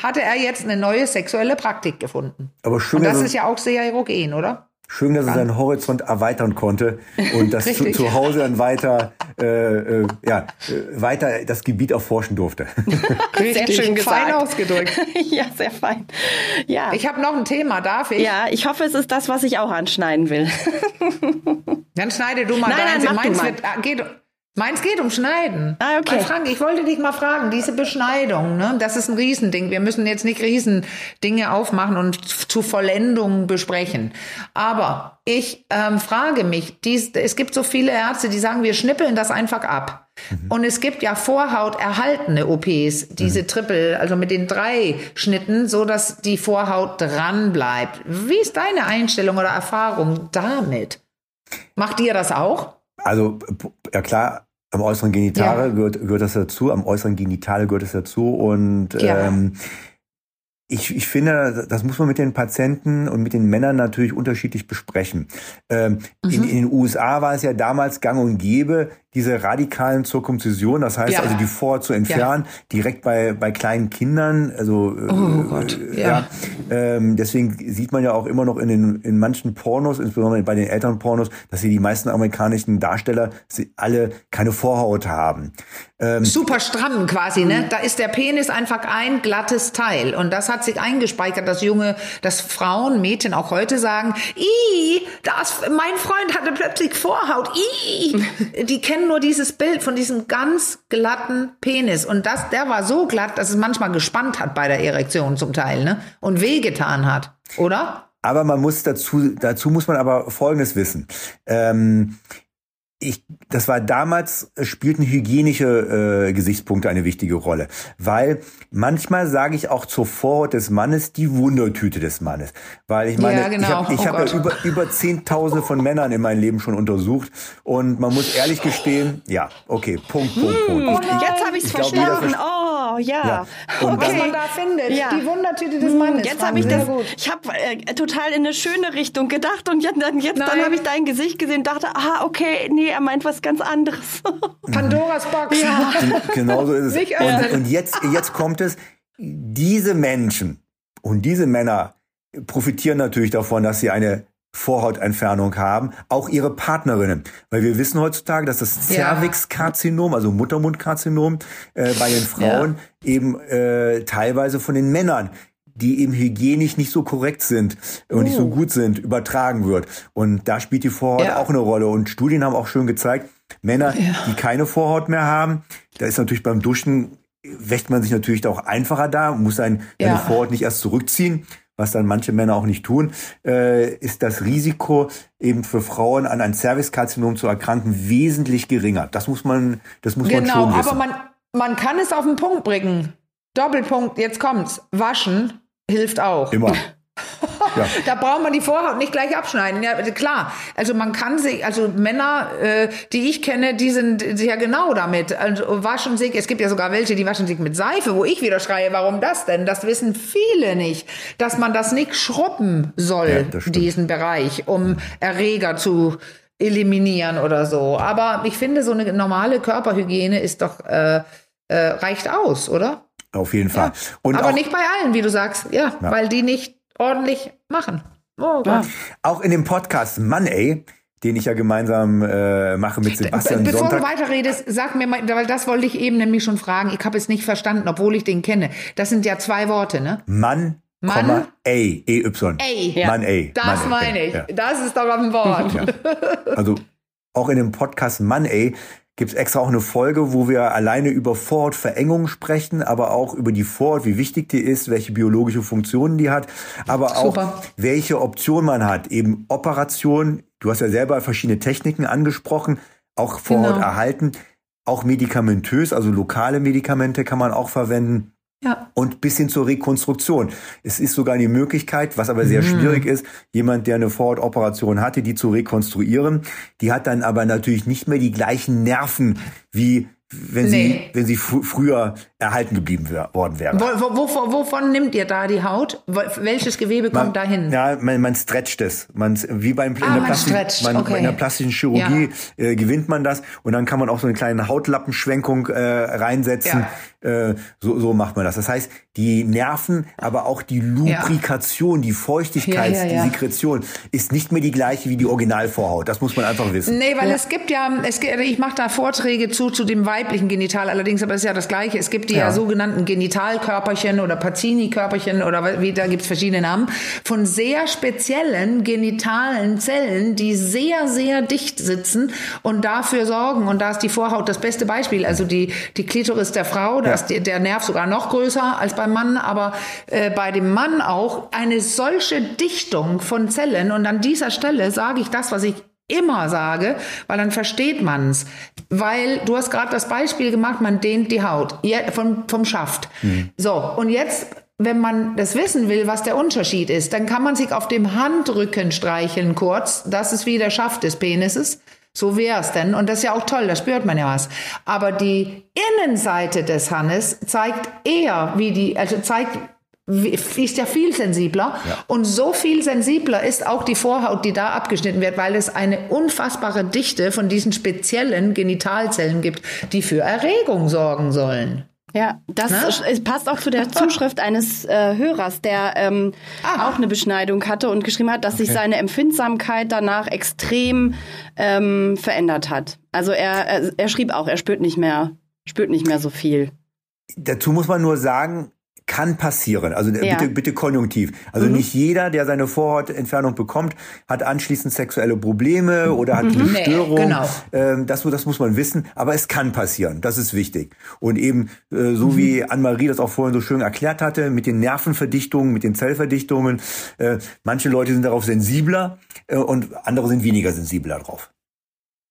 hatte er jetzt eine neue sexuelle Praktik gefunden. Aber schön, und das ist ja auch sehr erogen, oder? Schön, dass er seinen Horizont erweitern konnte und das zu, zu, Hause dann weiter, äh, äh, ja, äh, weiter das Gebiet erforschen durfte. sehr schön gesagt. Fein ausgedrückt. ja, sehr fein. Ja. Ich habe noch ein Thema, darf ich? Ja, ich hoffe, es ist das, was ich auch anschneiden will. dann schneide du mal nein, deins. Nein, Meins wird, ah, geht, Meins geht um Schneiden. Ah, okay. Frank, ich wollte dich mal fragen, diese Beschneidung, ne, das ist ein Riesending. Wir müssen jetzt nicht Riesendinge aufmachen und zu Vollendung besprechen. Aber ich ähm, frage mich, dies, es gibt so viele Ärzte, die sagen, wir schnippeln das einfach ab. Mhm. Und es gibt ja Vorhaut erhaltene OPs, diese mhm. Triple, also mit den drei Schnitten, so dass die Vorhaut dran bleibt. Wie ist deine Einstellung oder Erfahrung damit? Macht ihr das auch? Also, ja klar, am äußeren Genitale ja. gehört, gehört das dazu, am äußeren Genitale gehört es dazu. Und ja. ähm, ich, ich finde, das muss man mit den Patienten und mit den Männern natürlich unterschiedlich besprechen. Ähm, mhm. in, in, den USA war es ja damals gang und gäbe, diese radikalen Zirkumzision, das heißt ja. also die Vorhaut zu entfernen, ja. direkt bei, bei kleinen Kindern. Also, oh äh, Gott, ja. ja ähm, deswegen sieht man ja auch immer noch in, den, in manchen Pornos, insbesondere bei den Elternpornos, dass sie die meisten amerikanischen Darsteller sie alle keine Vorhaut haben. Ähm, Super stramm quasi, ne? Da ist der Penis einfach ein glattes Teil. Und das hat sich eingespeichert, dass junge, dass Frauen, Mädchen auch heute sagen, i, das, mein Freund hatte plötzlich Vorhaut, i. Die kennen nur dieses Bild von diesem ganz glatten Penis. Und das, der war so glatt, dass es manchmal gespannt hat bei der Erektion zum Teil, ne? Und wehgetan hat, oder? Aber man muss dazu, dazu muss man aber Folgendes wissen. Ähm, ich, das war damals, äh, spielten hygienische äh, Gesichtspunkte eine wichtige Rolle. Weil manchmal sage ich auch zur Vorhaut des Mannes die Wundertüte des Mannes. Weil ich meine, ja, genau. ich habe ich oh hab ja über, über Zehntausende von Männern in meinem Leben schon untersucht. Und man muss ehrlich gestehen, ja, okay, Punkt, Punkt, Punkt. Oh jetzt habe ich es verstanden. Oh, ja. ja. Und okay. Was man da findet, ja. die Wundertüte des Mannes. Jetzt habe ich das, ich habe äh, total in eine schöne Richtung gedacht und jetzt, dann, jetzt, dann habe ich dein Gesicht gesehen und dachte, ah, okay, nee, er meint was ganz anderes. Pandoras Box. Ja. Genau so ist es. Und, und jetzt, jetzt kommt es, diese Menschen und diese Männer profitieren natürlich davon, dass sie eine Vorhautentfernung haben, auch ihre Partnerinnen. Weil wir wissen heutzutage, dass das Cervixkarzinom, also Muttermundkarzinom, äh, bei den Frauen ja. eben äh, teilweise von den Männern die eben hygienisch nicht so korrekt sind und uh. nicht so oh. gut sind, übertragen wird. Und da spielt die Vorhaut ja. auch eine Rolle. Und Studien haben auch schon gezeigt, Männer, ja. die keine Vorhaut mehr haben, da ist natürlich beim Duschen, wäscht man sich natürlich auch einfacher da, muss seine ja. Vorhaut nicht erst zurückziehen, was dann manche Männer auch nicht tun, äh, ist das Risiko eben für Frauen an ein Cervixkarzinom zu erkranken wesentlich geringer. Das muss man, das muss genau, man schon wissen. Genau, aber man, man kann es auf den Punkt bringen. Doppelpunkt, jetzt kommt's. Waschen hilft auch. Immer. Ja. da braucht man die Vorhaut nicht gleich abschneiden. Ja, klar. Also man kann sich, also Männer, äh, die ich kenne, die sind sehr genau damit. Also waschen sich, es gibt ja sogar welche, die waschen sich mit Seife, wo ich wieder schreie, warum das denn? Das wissen viele nicht, dass man das nicht schrubben soll, ja, diesen Bereich, um Erreger zu eliminieren oder so. Aber ich finde, so eine normale Körperhygiene ist doch, äh, äh, reicht aus, oder? Auf jeden Fall. Ja. Aber auch, nicht bei allen, wie du sagst. Ja, ja, weil die nicht ordentlich machen. Oh ja. Auch in dem Podcast Money, den ich ja gemeinsam äh, mache mit Sebastian Be Bevor Sonntag. du weiterredest, sag mir mal, weil das wollte ich eben nämlich schon fragen. Ich habe es nicht verstanden, obwohl ich den kenne. Das sind ja zwei Worte, ne? Mann, Mann, A, E-Y. A. Mann, A. Das Mann, meine ich. Ja. Das ist doch ein Wort. Ja. Also auch in dem Podcast Mann, A gibt es extra auch eine Folge, wo wir alleine über Vorhautverengung sprechen, aber auch über die Vorhaut, wie wichtig die ist, welche biologische Funktionen die hat, aber Super. auch welche Option man hat. Eben Operation, du hast ja selber verschiedene Techniken angesprochen, auch Vorhaut genau. erhalten, auch medikamentös, also lokale Medikamente kann man auch verwenden. Ja. Und bis hin zur Rekonstruktion. Es ist sogar die Möglichkeit, was aber sehr mhm. schwierig ist, jemand, der eine Vorhautoperation hatte, die zu rekonstruieren. Die hat dann aber natürlich nicht mehr die gleichen Nerven wie wenn nee. sie, wenn sie fr früher erhalten geblieben worden wäre. Wo, wo, wovon nimmt ihr da die Haut? Welches Gewebe man, kommt dahin? Ja, man, man stretcht es. Man, wie beim ah, in, der Plastik, man, okay. in der plastischen Chirurgie ja. äh, gewinnt man das und dann kann man auch so eine kleine Hautlappenschwenkung äh, reinsetzen. Ja. Äh, so, so macht man das. Das heißt, die Nerven, aber auch die Lubrikation, ja. die Feuchtigkeit, die Sekretion ist nicht mehr die gleiche wie die Originalvorhaut. Das muss man einfach wissen. Nee, weil es gibt ja, es, ich mache da Vorträge zu, zu dem weiblichen Genital allerdings, aber es ist ja das Gleiche. Es gibt die ja, ja. sogenannten Genitalkörperchen oder Pacini-Körperchen oder wie, da gibt's verschiedene Namen, von sehr speziellen genitalen Zellen, die sehr, sehr dicht sitzen und dafür sorgen, und da ist die Vorhaut das beste Beispiel, also die, die Klitoris der Frau, da ja. ist der Nerv sogar noch größer als beim Mann, aber äh, bei dem Mann auch eine solche Dichtung von Zellen. Und an dieser Stelle sage ich das, was ich immer sage, weil dann versteht man's. Weil du hast gerade das Beispiel gemacht, man dehnt die Haut vom, vom Schaft. Mhm. So, und jetzt, wenn man das wissen will, was der Unterschied ist, dann kann man sich auf dem Handrücken streicheln kurz. Das ist wie der Schaft des Penises. So wär's denn. Und das ist ja auch toll, da spürt man ja was. Aber die Innenseite des Hannes zeigt eher, wie die, also zeigt ist ja viel sensibler. Ja. Und so viel sensibler ist auch die Vorhaut, die da abgeschnitten wird, weil es eine unfassbare Dichte von diesen speziellen Genitalzellen gibt, die für Erregung sorgen sollen. Ja, das Na? passt auch zu der Zuschrift eines äh, Hörers, der ähm, ah. auch eine Beschneidung hatte und geschrieben hat, dass okay. sich seine Empfindsamkeit danach extrem ähm, verändert hat. Also er, er, er schrieb auch, er spürt nicht mehr, spürt nicht mehr so viel. Dazu muss man nur sagen, kann passieren. Also ja. bitte, bitte konjunktiv. Also mhm. nicht jeder, der seine Vorhautentfernung bekommt, hat anschließend sexuelle Probleme oder hat mhm. eine Störung. Nee, genau. Ähm, das, das muss man wissen. Aber es kann passieren. Das ist wichtig. Und eben, äh, so mhm. wie Anne-Marie das auch vorhin so schön erklärt hatte, mit den Nervenverdichtungen, mit den Zellverdichtungen. Äh, manche Leute sind darauf sensibler äh, und andere sind weniger sensibler drauf.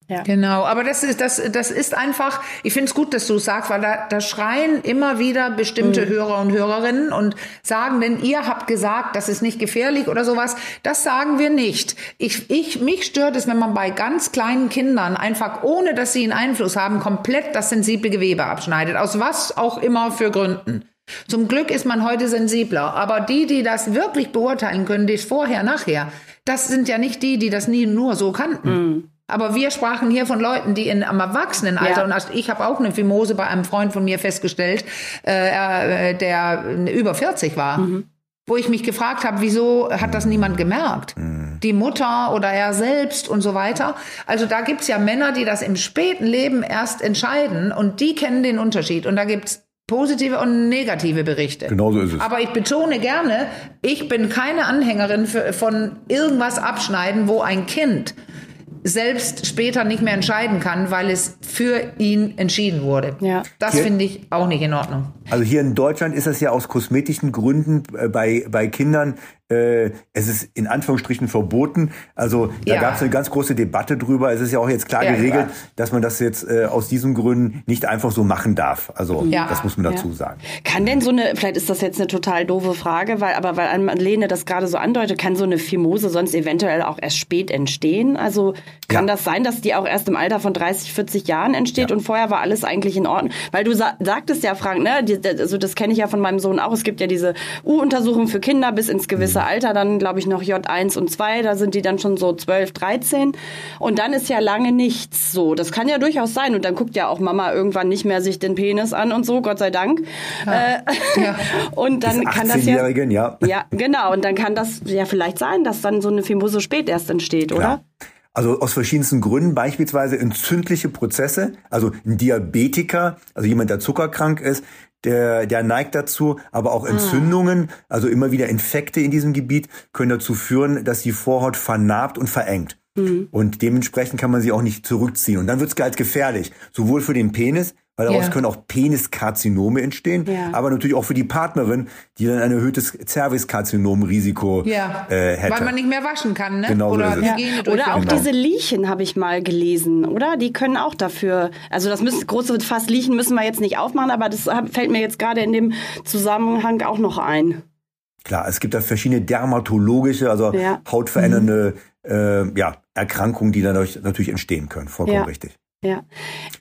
Ja. Genau, aber das ist, das, das ist einfach, ich finde es gut, dass du sagst, weil da, da schreien immer wieder bestimmte mhm. Hörer und Hörerinnen und sagen, denn ihr habt gesagt, das ist nicht gefährlich oder sowas. Das sagen wir nicht. Ich, ich, mich stört es, wenn man bei ganz kleinen Kindern einfach, ohne dass sie einen Einfluss haben, komplett das sensible Gewebe abschneidet. Aus was auch immer für Gründen. Zum Glück ist man heute sensibler. Aber die, die das wirklich beurteilen können, das vorher, nachher, das sind ja nicht die, die das nie nur so kannten. Mhm. Aber wir sprachen hier von Leuten, die in am Erwachsenenalter, ja. und ich habe auch eine Fimose bei einem Freund von mir festgestellt, äh, äh der über 40 war. Mhm. Wo ich mich gefragt habe, wieso hat das niemand gemerkt? Mhm. Die Mutter oder er selbst und so weiter. Also da gibt's ja Männer, die das im späten Leben erst entscheiden und die kennen den Unterschied. Und da gibt's positive und negative Berichte. Genau so ist es. Aber ich betone gerne, ich bin keine Anhängerin für, von irgendwas abschneiden, wo ein Kind selbst später nicht mehr entscheiden kann, weil es für ihn entschieden wurde. Ja. Das finde ich auch nicht in Ordnung. Also hier in Deutschland ist das ja aus kosmetischen Gründen äh, bei, bei Kindern äh, es ist in Anführungsstrichen verboten. Also da ja. gab es eine ganz große Debatte drüber. Es ist ja auch jetzt klar ja, geregelt, klar. dass man das jetzt äh, aus diesen Gründen nicht einfach so machen darf. Also ja. das muss man dazu sagen. Kann denn so eine, vielleicht ist das jetzt eine total doofe Frage, weil aber weil Lene das gerade so andeutet, kann so eine Fimose sonst eventuell auch erst spät entstehen? Also kann das sein, dass die auch erst im Alter von 30, 40 Jahren entsteht und vorher war alles eigentlich in Ordnung? Weil du sa sagtest ja, Frank, ne, also das kenne ich ja von meinem Sohn auch. Es gibt ja diese U-Untersuchung für Kinder bis ins gewisse gewisse Alter, dann glaube ich noch J1 und 2, da sind die dann schon so 12, 13 und dann ist ja lange nichts so. Das kann ja durchaus sein und dann guckt ja auch Mama irgendwann nicht mehr sich den Penis an und so, Gott sei Dank. Ja. Äh, ja. Und dann kann das ja, ja. Ja, genau und dann kann das ja vielleicht sein, dass dann so eine Fimose spät erst entsteht, oder? Also aus verschiedensten Gründen, beispielsweise entzündliche Prozesse, also ein Diabetiker, also jemand, der zuckerkrank ist, der, der neigt dazu, aber auch ah. Entzündungen, also immer wieder Infekte in diesem Gebiet können dazu führen, dass die Vorhaut vernarbt und verengt. Mhm. Und dementsprechend kann man sie auch nicht zurückziehen. Und dann wird es halt gefährlich, sowohl für den Penis weil daraus ja. können auch Peniskarzinome entstehen, ja. aber natürlich auch für die Partnerin, die dann ein erhöhtes Cervixkarzinomrisiko ja. äh, hätte. Weil man nicht mehr waschen kann, ne? Genau oder, so ja. oder auch genau. diese Liechen habe ich mal gelesen, oder? Die können auch dafür, also das müssen, große Fass Liechen müssen wir jetzt nicht aufmachen, aber das fällt mir jetzt gerade in dem Zusammenhang auch noch ein. Klar, es gibt da verschiedene dermatologische, also hautverändernde mhm. äh, ja, Erkrankungen, die dadurch natürlich entstehen können. Vollkommen richtig. Ja.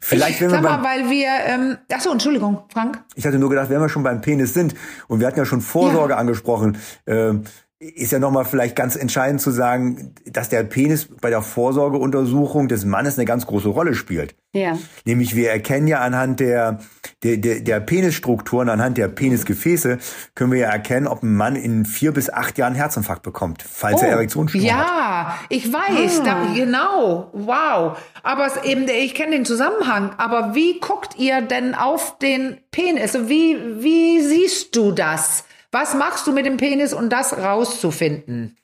Vielleicht, wenn wir Sag mal, weil wir, ähm, ach so, Entschuldigung, Frank. Ich hatte nur gedacht, wenn wir schon beim Penis sind und wir hatten ja schon Vorsorge ja. angesprochen, ähm, ist ja nochmal vielleicht ganz entscheidend zu sagen, dass der Penis bei der Vorsorgeuntersuchung des Mannes eine ganz große Rolle spielt. Ja. Nämlich wir erkennen ja anhand der, der, der, der Penisstrukturen, anhand der Penisgefäße, können wir ja erkennen, ob ein Mann in vier bis acht Jahren Herzinfarkt bekommt, falls oh, er Erektionsstörungen ja, hat. Ja, ich weiß, ah. da, genau, wow. Aber es eben, ich kenne den Zusammenhang. Aber wie guckt ihr denn auf den Penis? Also wie, wie siehst du das? Was machst du mit dem Penis, um das rauszufinden?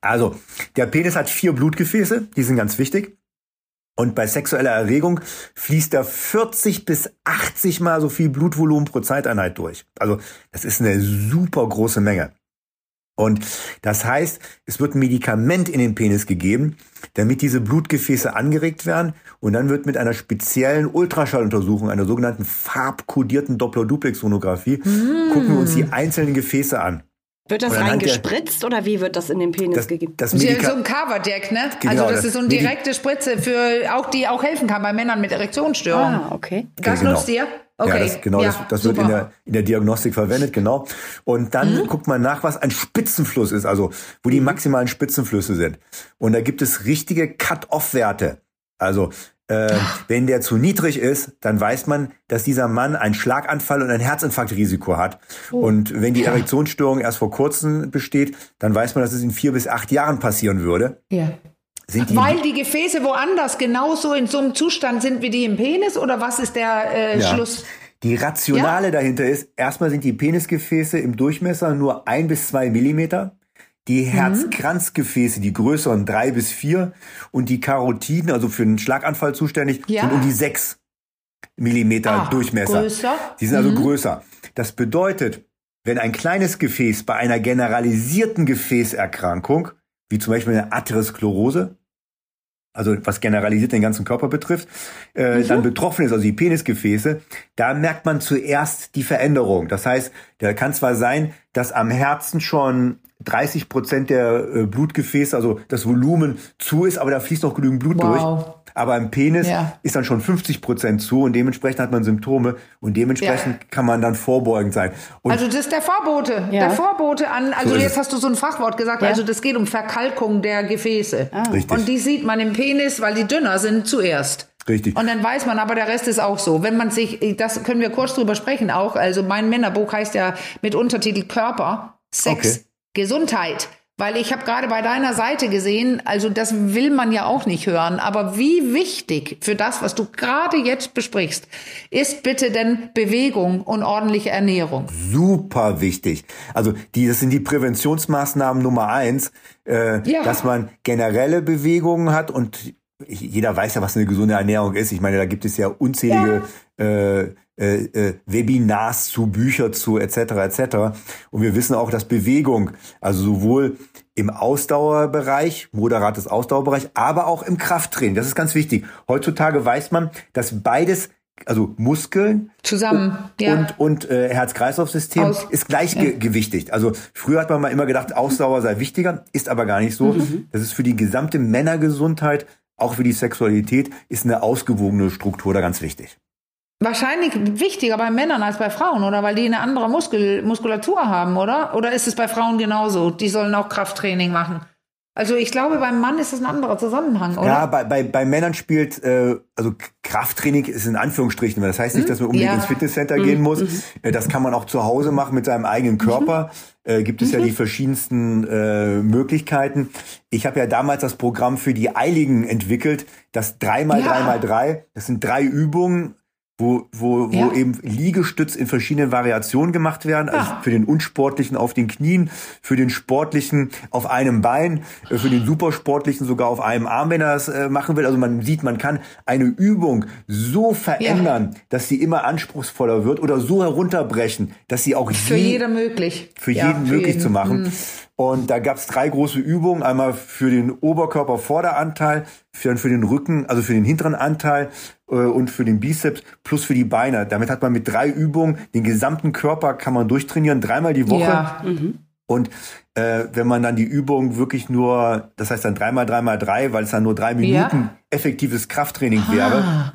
Also, der Penis hat vier Blutgefäße, die sind ganz wichtig. Und bei sexueller Erregung fließt da 40 bis 80 mal so viel Blutvolumen pro Zeiteinheit durch. Also, das ist eine super große Menge. Und das heißt, es wird ein Medikament in den Penis gegeben, damit diese Blutgefäße angeregt werden. Und dann wird mit einer speziellen Ultraschalluntersuchung, einer sogenannten farbkodierten Doppler-Duplex-Sonographie, mm. gucken wir uns die einzelnen Gefäße an. Wird das reingespritzt oder wie wird das in den Penis das, gegeben? Das so Medika ein Coverdeck, ne? Genau, also das das ist so eine Medi- direkte Spritze für auch die auch helfen kann bei Männern mit Erektionsstörungen. ah, okay. Das genau. nutzt ihr? Okay. Ja, das, genau, Ja, das, das wird in der, in der Diagnostik verwendet, genau. Und dann Mhm. guckt man nach, was ein Spitzenfluss ist, also wo Mhm. die maximalen Spitzenflüsse sind. Und da gibt es richtige Cut-off-Werte. Also äh, wenn der zu niedrig ist, dann weiß man, dass dieser Mann einen Schlaganfall und ein Herzinfarktrisiko hat. Oh. Und wenn die Erektionsstörung erst vor kurzem besteht, dann weiß man, dass es in vier bis acht Jahren passieren würde. Ja. Die, Weil die Gefäße woanders genauso in so einem Zustand sind wie die im Penis oder was ist der äh, Ja. Schluss? Die Rationale dahinter ist, erstmal sind die Penisgefäße im Durchmesser nur ein bis zwei Millimeter. Die Mhm. Herzkranzgefäße, die größeren drei bis vier und die Karotiden, also für einen Schlaganfall zuständig, Ja. sind um die sechs Millimeter Ah, Durchmesser. größer. Die sind also größer. Das bedeutet, wenn ein kleines Gefäß bei einer generalisierten Gefäßerkrankung, wie zum Beispiel eine Atherosklerose, also was generalisiert den ganzen Körper betrifft, äh, dann betroffen ist, also die Penisgefäße, da merkt man zuerst die Veränderung. Das heißt, da kann zwar sein, dass am Herzen schon 30 Prozent der äh, Blutgefäße, also das Volumen zu ist, aber da fließt noch genügend Blut Wow. durch. Aber im Penis Ja. ist dann schon 50 Prozent zu und dementsprechend hat man Symptome und dementsprechend Ja. kann man dann vorbeugend sein. Und Also das ist der Vorbote. Ja. Der Vorbote an, also So jetzt hast du so ein Fachwort gesagt, Ja. also das geht um Verkalkung der Gefäße. Richtig. Und die sieht man im Penis, weil die dünner sind zuerst. Richtig. Und dann weiß man, aber der Rest ist auch so. Wenn man sich, das können wir kurz drüber sprechen auch. Also mein Männerbuch heißt ja mit Untertitel Körper, Sex, Okay. Gesundheit. Weil ich habe gerade bei deiner Seite gesehen, also das will man ja auch nicht hören, aber wie wichtig für das, was du gerade jetzt besprichst, ist bitte denn Bewegung und ordentliche Ernährung. super wichtig. Also die, das sind die Präventionsmaßnahmen Nummer eins, äh, Ja. dass man generelle Bewegungen hat und jeder weiß ja, was eine gesunde Ernährung ist. Ich meine, da gibt es ja unzählige äh, äh, äh, Webinars zu, Bücher zu, etc. etc. Und wir wissen auch, dass Bewegung, also sowohl im Ausdauerbereich, moderates Ausdauerbereich, aber auch im Krafttraining, das ist ganz wichtig. Heutzutage weiß man, dass beides, also Muskeln Zusammen, ja. und, und äh, Herz-Kreislauf-System ist gleichgewichtig. Also früher hat man mal immer gedacht, Ausdauer sei wichtiger, ist aber gar nicht so. Mhm. Das ist für die gesamte Männergesundheit, auch für die Sexualität, ist eine ausgewogene Struktur da ganz wichtig. Wahrscheinlich wichtiger bei Männern als bei Frauen, oder? Weil die eine andere Muskel Muskulatur haben, oder? Oder ist es bei Frauen genauso? Die sollen auch Krafttraining machen. Also ich glaube, beim Mann ist das ein anderer Zusammenhang, oder? Ja, bei, bei, bei Männern spielt, äh, also Krafttraining ist in Anführungsstrichen, das heißt nicht, dass man unbedingt Ja. ins Fitnesscenter gehen muss. Äh, Das kann man auch zu Hause machen mit seinem eigenen Körper. Äh, gibt es ja die verschiedensten äh, Möglichkeiten. Ich habe ja damals das Programm für die Eiligen entwickelt, das 3x3x3. Das sind drei Übungen, wo, wo, wo Ja. eben Liegestütz in verschiedenen Variationen gemacht werden. Also Ah. für den Unsportlichen auf den Knien, für den Sportlichen auf einem Bein, äh, für den Supersportlichen sogar auf einem Arm, wenn er es äh, machen will. Also man sieht, man kann eine Übung so verändern, dass sie immer anspruchsvoller wird oder so herunterbrechen, dass sie auch Für je- jeder möglich. für Ja, jeden möglich jeden. zu machen. Hm. Und da gab es drei große Übungen. Einmal für den Oberkörpervorderanteil, für, für den Rücken, also für den hinteren Anteil und für den Bizeps plus für die Beine. Damit hat man mit drei Übungen den gesamten Körper kann man durchtrainieren, dreimal die Woche. Ja. Und äh, wenn man dann die Übung wirklich nur, das heißt dann dreimal, dreimal drei, weil es dann nur drei Minuten effektives Krafttraining wäre, Ah.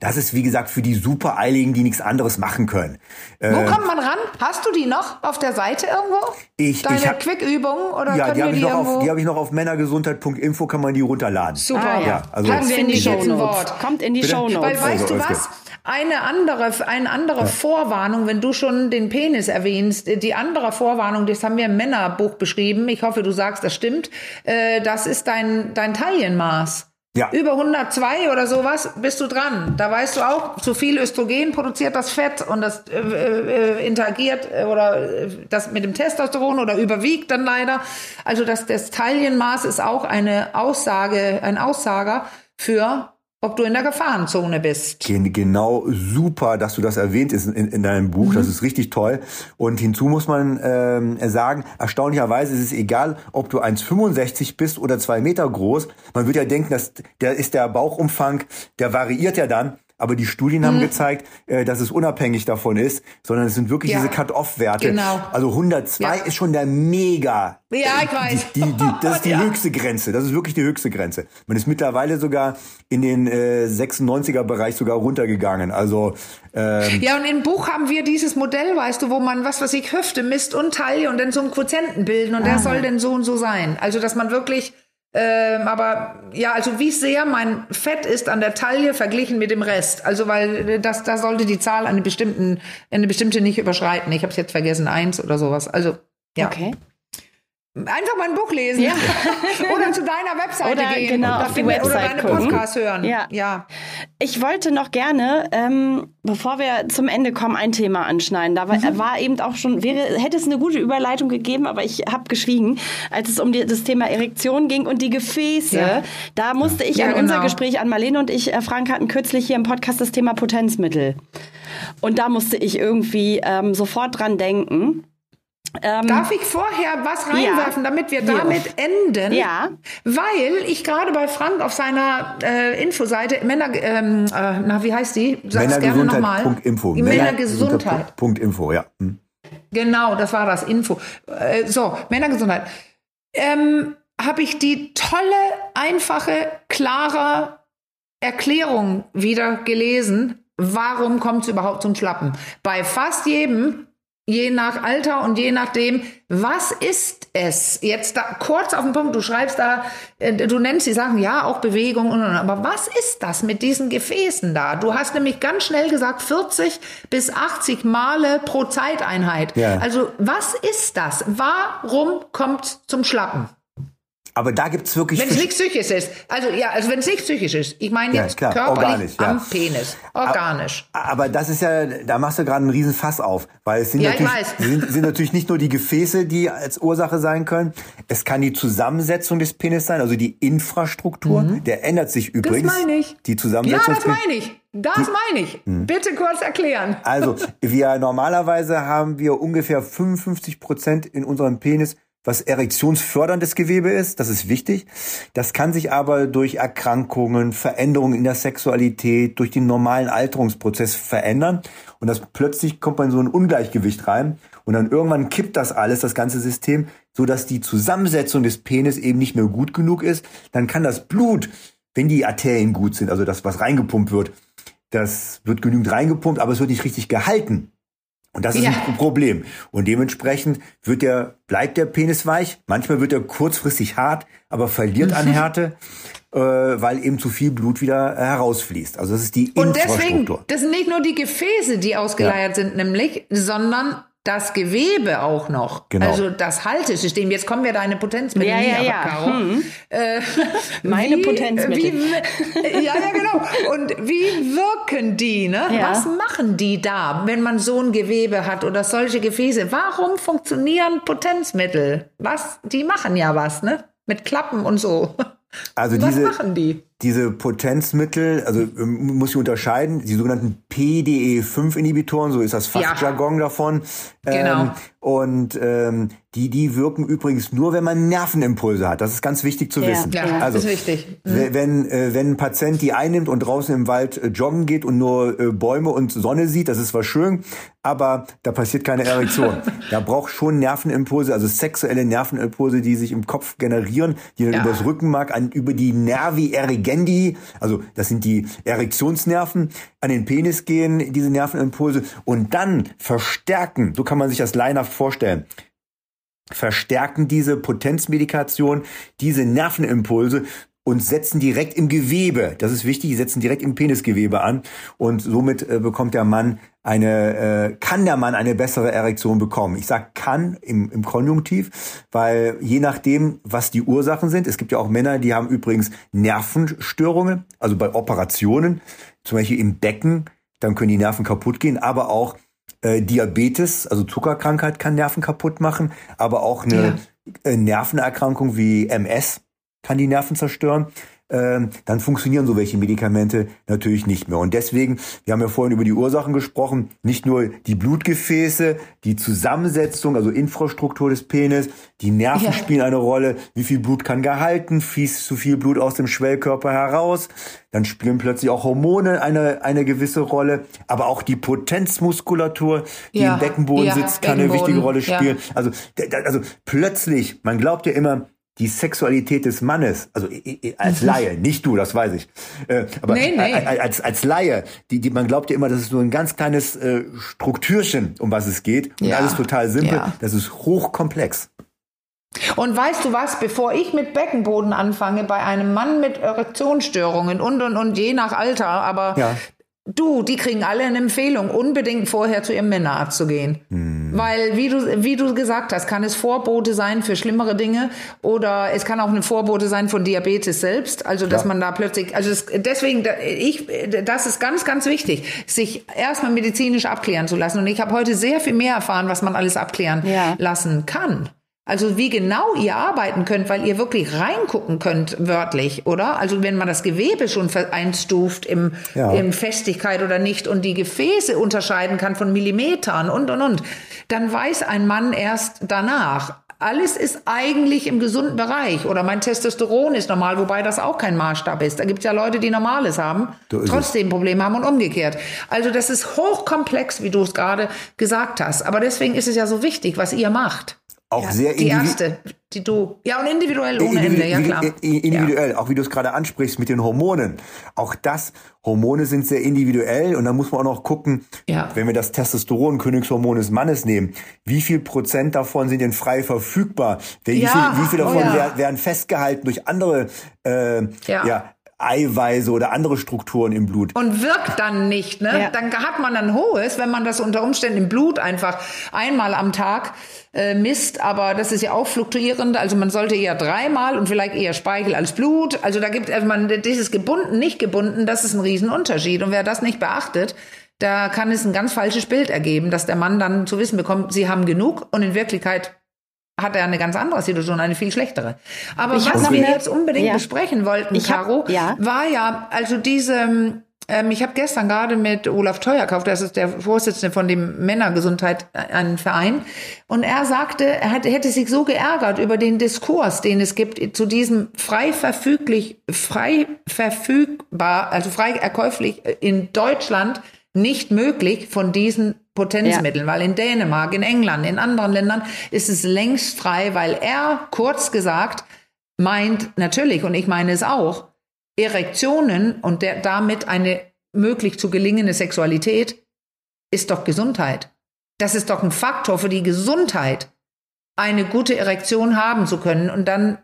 Das ist wie gesagt für die Supereiligen, die nichts anderes machen können. Äh, Wo kommt man ran? Hast du die noch auf der Seite irgendwo? Ich- Deine ich hab- Quick-Übung? Oder ja, die habe ich, noch auf- die hab ich noch auf männergesundheit.info, kann man die runterladen. Super. Ah, ja. Ja, also- Packen wir in die Shownotes. Wort. Kommt in die? Shownotes. Weil weißt Also, du was? Eine andere, eine andere Vorwarnung, wenn du schon den Penis erwähnst, die andere Vorwarnung, das haben wir im Männerbuch beschrieben. Ich hoffe, du sagst, das stimmt. Äh, Das ist dein, dein Taillenmaß. Ja. Über 102 oder sowas bist du dran. Da weißt du auch, zu viel Östrogen produziert das Fett und das äh, äh, interagiert äh, oder äh, das mit dem Testosteron oder überwiegt dann leider. Also das, das Taillenmaß ist auch eine Aussage, ein Aussager für, ob du in der Gefahrenzone bist. Gen- Genau, super, dass du das erwähnt ist in, in deinem Buch. Mhm. Das ist richtig toll. Und hinzu muss man ähm, sagen, erstaunlicherweise ist es egal, ob du 1,65 bist oder zwei Meter groß. Man würde ja denken, dass der ist der Bauchumfang, der variiert ja dann. Aber die Studien haben mhm. gezeigt, äh, dass es unabhängig davon ist, sondern es sind wirklich ja. diese Cut-Off-Werte. Genau. Also 102 ja. ist schon der mega. Ja, ich weiß. Die, die, die, das ist die ja. höchste Grenze. Das ist wirklich die höchste Grenze. Man ist mittlerweile sogar in den äh, 96er Bereich sogar runtergegangen. Also ähm, ja, und im Buch haben wir dieses Modell, weißt du, wo man was was ich Hüfte misst und Taille und dann so einen Quotienten bilden und der soll denn so und so sein. Also dass man wirklich ähm, aber ja, also wie sehr mein Fett ist an der Taille verglichen mit dem Rest. Also weil äh, das, da sollte die Zahl eine bestimmten, eine bestimmte nicht überschreiten. Ich habe es jetzt vergessen, eins oder sowas. Also ja. Okay. Einfach mal ein Buch lesen. Ja. oder zu deiner Webseite oder, gehen. Genau, auf die Webseite oder deine gucken. Podcast hören. Ja. ja. Ich wollte noch gerne, ähm, bevor wir zum Ende kommen, ein Thema anschneiden. Da war, mhm. war eben auch schon, wäre, hätte es eine gute Überleitung gegeben, aber ich habe geschwiegen, als es um die, das Thema Erektion ging und die Gefäße. Ja. Da musste ich an genau. unser Gespräch an Marlene und ich, äh, Frank hatten kürzlich hier im Podcast das Thema Potenzmittel. Und da musste ich irgendwie ähm, sofort dran denken. Ähm, Darf ich vorher was reinwerfen, ja. damit wir damit ja. enden? Ja. Weil ich gerade bei Frank auf seiner äh, Infoseite Männer, ähm, äh, na wie heißt die? Sag's gerne nochmal. Info. Männergesundheit. Info, ja. Hm. Genau, das war das Info. Äh, so Männergesundheit. Ähm, Habe ich die tolle, einfache, klare Erklärung wieder gelesen. Warum kommt es überhaupt zum Schlappen? Bei fast jedem je nach Alter und je nachdem, was ist es? Jetzt da kurz auf den Punkt, du schreibst da, äh, du nennst die Sachen, ja, auch Bewegung und, und, aber was ist das mit diesen Gefäßen da? Du hast nämlich ganz schnell gesagt 40 bis 80 Male pro Zeiteinheit. Ja. Also was ist das? Warum kommt zum Schlappen? Aber da gibt's wirklich. Wenn es nicht psychisch ist. Also ja, also wenn es nicht psychisch ist. Ich meine jetzt ja, klar, körperlich organisch, am Penis. Organisch. Aber, aber, das ist ja, da machst du gerade einen riesen Fass auf. Weil es sind, ja, natürlich, sind, sind natürlich nicht nur die Gefäße, die als Ursache sein können. Es kann die Zusammensetzung des Penis sein, also die Infrastruktur. Mhm. Der ändert sich übrigens. Das meine ich. Die Zusammensetzung. Ja, das meine ich. Das meine ich. Hm. Bitte kurz erklären. Also, wir normalerweise haben wir ungefähr 55 Prozent in unserem Penis was erektionsförderndes Gewebe ist, das ist wichtig. Das kann sich aber durch Erkrankungen, Veränderungen in der Sexualität, durch den normalen Alterungsprozess verändern. Und das plötzlich kommt man in so ein Ungleichgewicht rein. Und dann irgendwann kippt das alles, das ganze System, so dass die Zusammensetzung des Penis eben nicht mehr gut genug ist. Dann kann das Blut, wenn die Arterien gut sind, also das, was reingepumpt wird, das wird genügend reingepumpt, aber es wird nicht richtig gehalten. Und das ist ja. ein Problem. Und dementsprechend wird der, bleibt der Penis weich. Manchmal wird er kurzfristig hart, aber verliert an Härte, äh, weil eben zu viel Blut wieder herausfließt. Also das ist die Und deswegen, das sind nicht nur die Gefäße, die ausgeleiert ja. sind, nämlich, sondern das Gewebe auch noch. Genau. Also das Haltesystem. Jetzt kommen wir da eine Potenzmittel ja, ja, ja. Caro. Hm. Äh, Meine wie, Potenzmittel. Wie, ja, ja, genau. Und wie wirken die? Ne? Ja. Was machen die da, wenn man so ein Gewebe hat oder solche Gefäße? Warum funktionieren Potenzmittel? Was? Die machen ja was, ne? Mit Klappen und so. Also Was diese, machen die? Diese Potenzmittel, also ähm, muss ich unterscheiden, die sogenannten PDE5-Inhibitoren, so ist das Fachjargon ja. davon. Genau. Ähm, und ähm, die, die wirken übrigens nur, wenn man Nervenimpulse hat. Das ist ganz wichtig zu ja, wissen. Ja, also, das ist wichtig. Mhm. Wenn, äh, wenn ein Patient die einnimmt und draußen im Wald äh, joggen geht und nur äh, Bäume und Sonne sieht, das ist zwar schön, aber da passiert keine Erektion. da braucht schon Nervenimpulse, also sexuelle Nervenimpulse, die sich im Kopf generieren, die dann ja. übers Rückenmark an, über die Nervi erigendi, also das sind die Erektionsnerven, an den Penis gehen, diese Nervenimpulse, und dann verstärken, so kann man sich das leinhaft vorstellen, verstärken diese Potenzmedikation diese Nervenimpulse und setzen direkt im Gewebe, das ist wichtig, die setzen direkt im Penisgewebe an und somit äh, bekommt der Mann eine, äh, kann der Mann eine bessere Erektion bekommen. Ich sag kann im, im Konjunktiv, weil je nachdem, was die Ursachen sind, es gibt ja auch Männer, die haben übrigens Nervenstörungen, also bei Operationen, zum Beispiel im Becken, dann können die Nerven kaputt gehen, aber auch äh, Diabetes, also Zuckerkrankheit kann Nerven kaputt machen, aber auch eine ja. Äh, Nervenerkrankung wie MS kann die Nerven zerstören. Ähm, dann funktionieren so welche Medikamente natürlich nicht mehr. Und deswegen, wir haben ja vorhin über die Ursachen gesprochen, nicht nur die Blutgefäße, die Zusammensetzung, also Infrastruktur des Penis, die Nerven ja. spielen eine Rolle, wie viel Blut kann gehalten, fließt zu viel Blut aus dem Schwellkörper heraus, dann spielen plötzlich auch Hormone eine, eine gewisse Rolle, aber auch die Potenzmuskulatur, die ja. im Beckenboden ja, sitzt, kann Beckenboden. eine wichtige Rolle spielen. Also, also plötzlich, man glaubt ja immer, die Sexualität des Mannes, also als mhm. Laie, nicht du, das weiß ich, äh, aber nee, nee. als als Laie, die, die man glaubt ja immer, das ist nur ein ganz kleines äh, Strukturchen, um was es geht, und ja. alles total simpel. Ja. Das ist hochkomplex. Und weißt du was, bevor ich mit Beckenboden anfange, bei einem Mann mit Erektionsstörungen und und und je nach Alter, aber ja. Du, die kriegen alle eine Empfehlung, unbedingt vorher zu ihrem Männerarzt zu gehen. Hm. Weil, wie du, wie du gesagt hast, kann es Vorbote sein für schlimmere Dinge oder es kann auch eine Vorbote sein von Diabetes selbst. Also, dass ja. man da plötzlich, also das, deswegen, ich, das ist ganz, ganz wichtig, sich erstmal medizinisch abklären zu lassen. Und ich habe heute sehr viel mehr erfahren, was man alles abklären ja. lassen kann. Also wie genau ihr arbeiten könnt, weil ihr wirklich reingucken könnt, wörtlich, oder? Also wenn man das Gewebe schon einstuft im, ja. im Festigkeit oder nicht und die Gefäße unterscheiden kann von Millimetern und, und, und, dann weiß ein Mann erst danach. Alles ist eigentlich im gesunden Bereich oder mein Testosteron ist normal, wobei das auch kein Maßstab ist. Da gibt es ja Leute, die Normales haben, trotzdem Probleme haben und umgekehrt. Also das ist hochkomplex, wie du es gerade gesagt hast. Aber deswegen ist es ja so wichtig, was ihr macht auch ja, sehr die erste, die du ja und individuell ohne Ende, ja klar. Individuell, ja. auch wie du es gerade ansprichst mit den Hormonen. Auch das, Hormone sind sehr individuell und da muss man auch noch gucken, ja. wenn wir das Testosteron, Königshormon des Mannes nehmen, wie viel Prozent davon sind denn frei verfügbar? Wie, ja. viel, wie viel davon oh, werden festgehalten durch andere äh, ja. Eiweiße oder andere Strukturen im Blut. Und wirkt dann nicht, ne? Ja. Dann hat man ein hohes, wenn man das unter Umständen im Blut einfach einmal am Tag äh, misst, aber das ist ja auch fluktuierend. Also man sollte eher dreimal und vielleicht eher Speichel als Blut. Also da gibt also man dieses gebunden, nicht gebunden, das ist ein Riesenunterschied. Und wer das nicht beachtet, da kann es ein ganz falsches Bild ergeben, dass der Mann dann zu wissen bekommt, sie haben genug und in Wirklichkeit hat er eine ganz andere Situation, eine viel schlechtere. Aber ich was wir jetzt unbedingt ja. besprechen wollten, ich Caro, hab, ja. war ja, also diese, ähm, ich habe gestern gerade mit Olaf Teuerkauf, das ist der Vorsitzende von dem Männergesundheit, äh, einen Verein, und er sagte, er hätte, hätte sich so geärgert über den Diskurs, den es gibt zu diesem frei verfüglich, frei verfügbar, also frei erkäuflich in Deutschland nicht möglich von diesen Potenzmitteln, ja. weil in Dänemark, in England, in anderen Ländern ist es längst frei, weil er kurz gesagt meint natürlich, und ich meine es auch, Erektionen und der, damit eine möglich zu gelingende Sexualität ist doch Gesundheit. Das ist doch ein Faktor für die Gesundheit, eine gute Erektion haben zu können. Und dann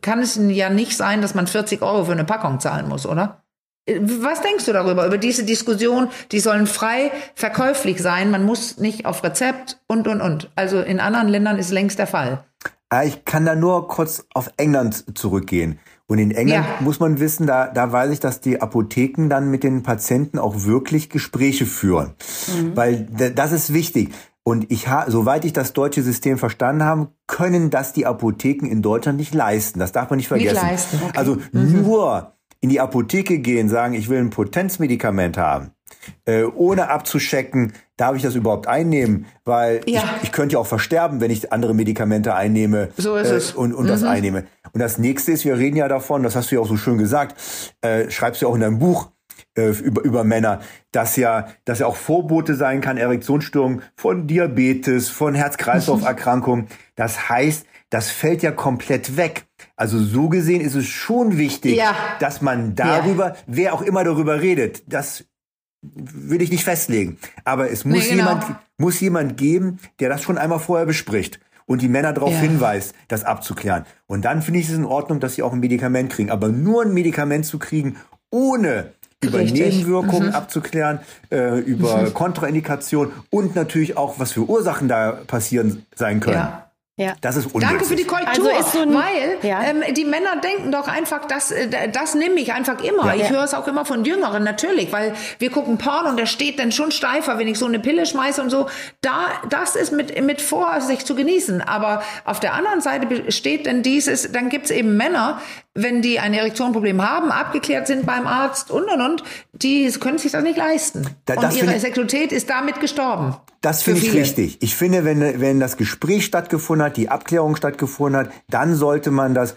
kann es ja nicht sein, dass man 40 Euro für eine Packung zahlen muss, oder? Was denkst du darüber, über diese Diskussion? Die sollen frei verkäuflich sein. Man muss nicht auf Rezept und, und, und. Also in anderen Ländern ist längst der Fall. Ah, ich kann da nur kurz auf England zurückgehen. Und in England ja. muss man wissen, da, da weiß ich, dass die Apotheken dann mit den Patienten auch wirklich Gespräche führen. Mhm. Weil das ist wichtig. Und ich ha soweit ich das deutsche System verstanden habe, können das die Apotheken in Deutschland nicht leisten. Das darf man nicht vergessen. Nicht leisten. Okay. Also mhm. nur in die Apotheke gehen, sagen, ich will ein Potenzmedikament haben, äh, ohne abzuschecken, darf ich das überhaupt einnehmen? Weil ja. ich, ich könnte ja auch versterben, wenn ich andere Medikamente einnehme so ist äh, es. und, und mhm. das einnehme. Und das nächste ist, wir reden ja davon, das hast du ja auch so schön gesagt, äh, schreibst du ja auch in deinem Buch, äh, über, über Männer, dass ja, dass ja auch Vorbote sein kann, Erektionsstörungen von Diabetes, von Herz-Kreislauf-Erkrankungen. Das heißt, das fällt ja komplett weg. Also so gesehen ist es schon wichtig, ja. dass man darüber, ja. wer auch immer darüber redet, das will ich nicht festlegen. Aber es muss nee, genau. jemand, muss jemand geben, der das schon einmal vorher bespricht und die Männer darauf ja. hinweist, das abzuklären. Und dann finde ich es in Ordnung, dass sie auch ein Medikament kriegen. Aber nur ein Medikament zu kriegen, ohne über Richtig. Nebenwirkungen mhm. abzuklären, äh, über mhm. Kontraindikation und natürlich auch, was für Ursachen da passieren sein können. Ja. Ja. Das ist unnötig. Danke für die Korrektur, also so ein, weil ja. ähm, die Männer denken doch einfach, das, äh, das nehme ich einfach immer. Ja. Ich höre es auch immer von Jüngeren, natürlich, weil wir gucken Porn und der steht dann schon steifer, wenn ich so eine Pille schmeiße und so. Da, das ist mit, mit Vorsicht zu genießen. Aber auf der anderen Seite steht dann dieses, dann gibt's eben Männer, wenn die ein Erektionproblem haben, abgeklärt sind beim Arzt und und und, die können sich das nicht leisten. Da- und das ihre finde ich- Sexualität ist damit gestorben. Das finde ich viele. richtig. Ich finde, wenn, wenn das Gespräch stattgefunden hat, die Abklärung stattgefunden hat, dann sollte man das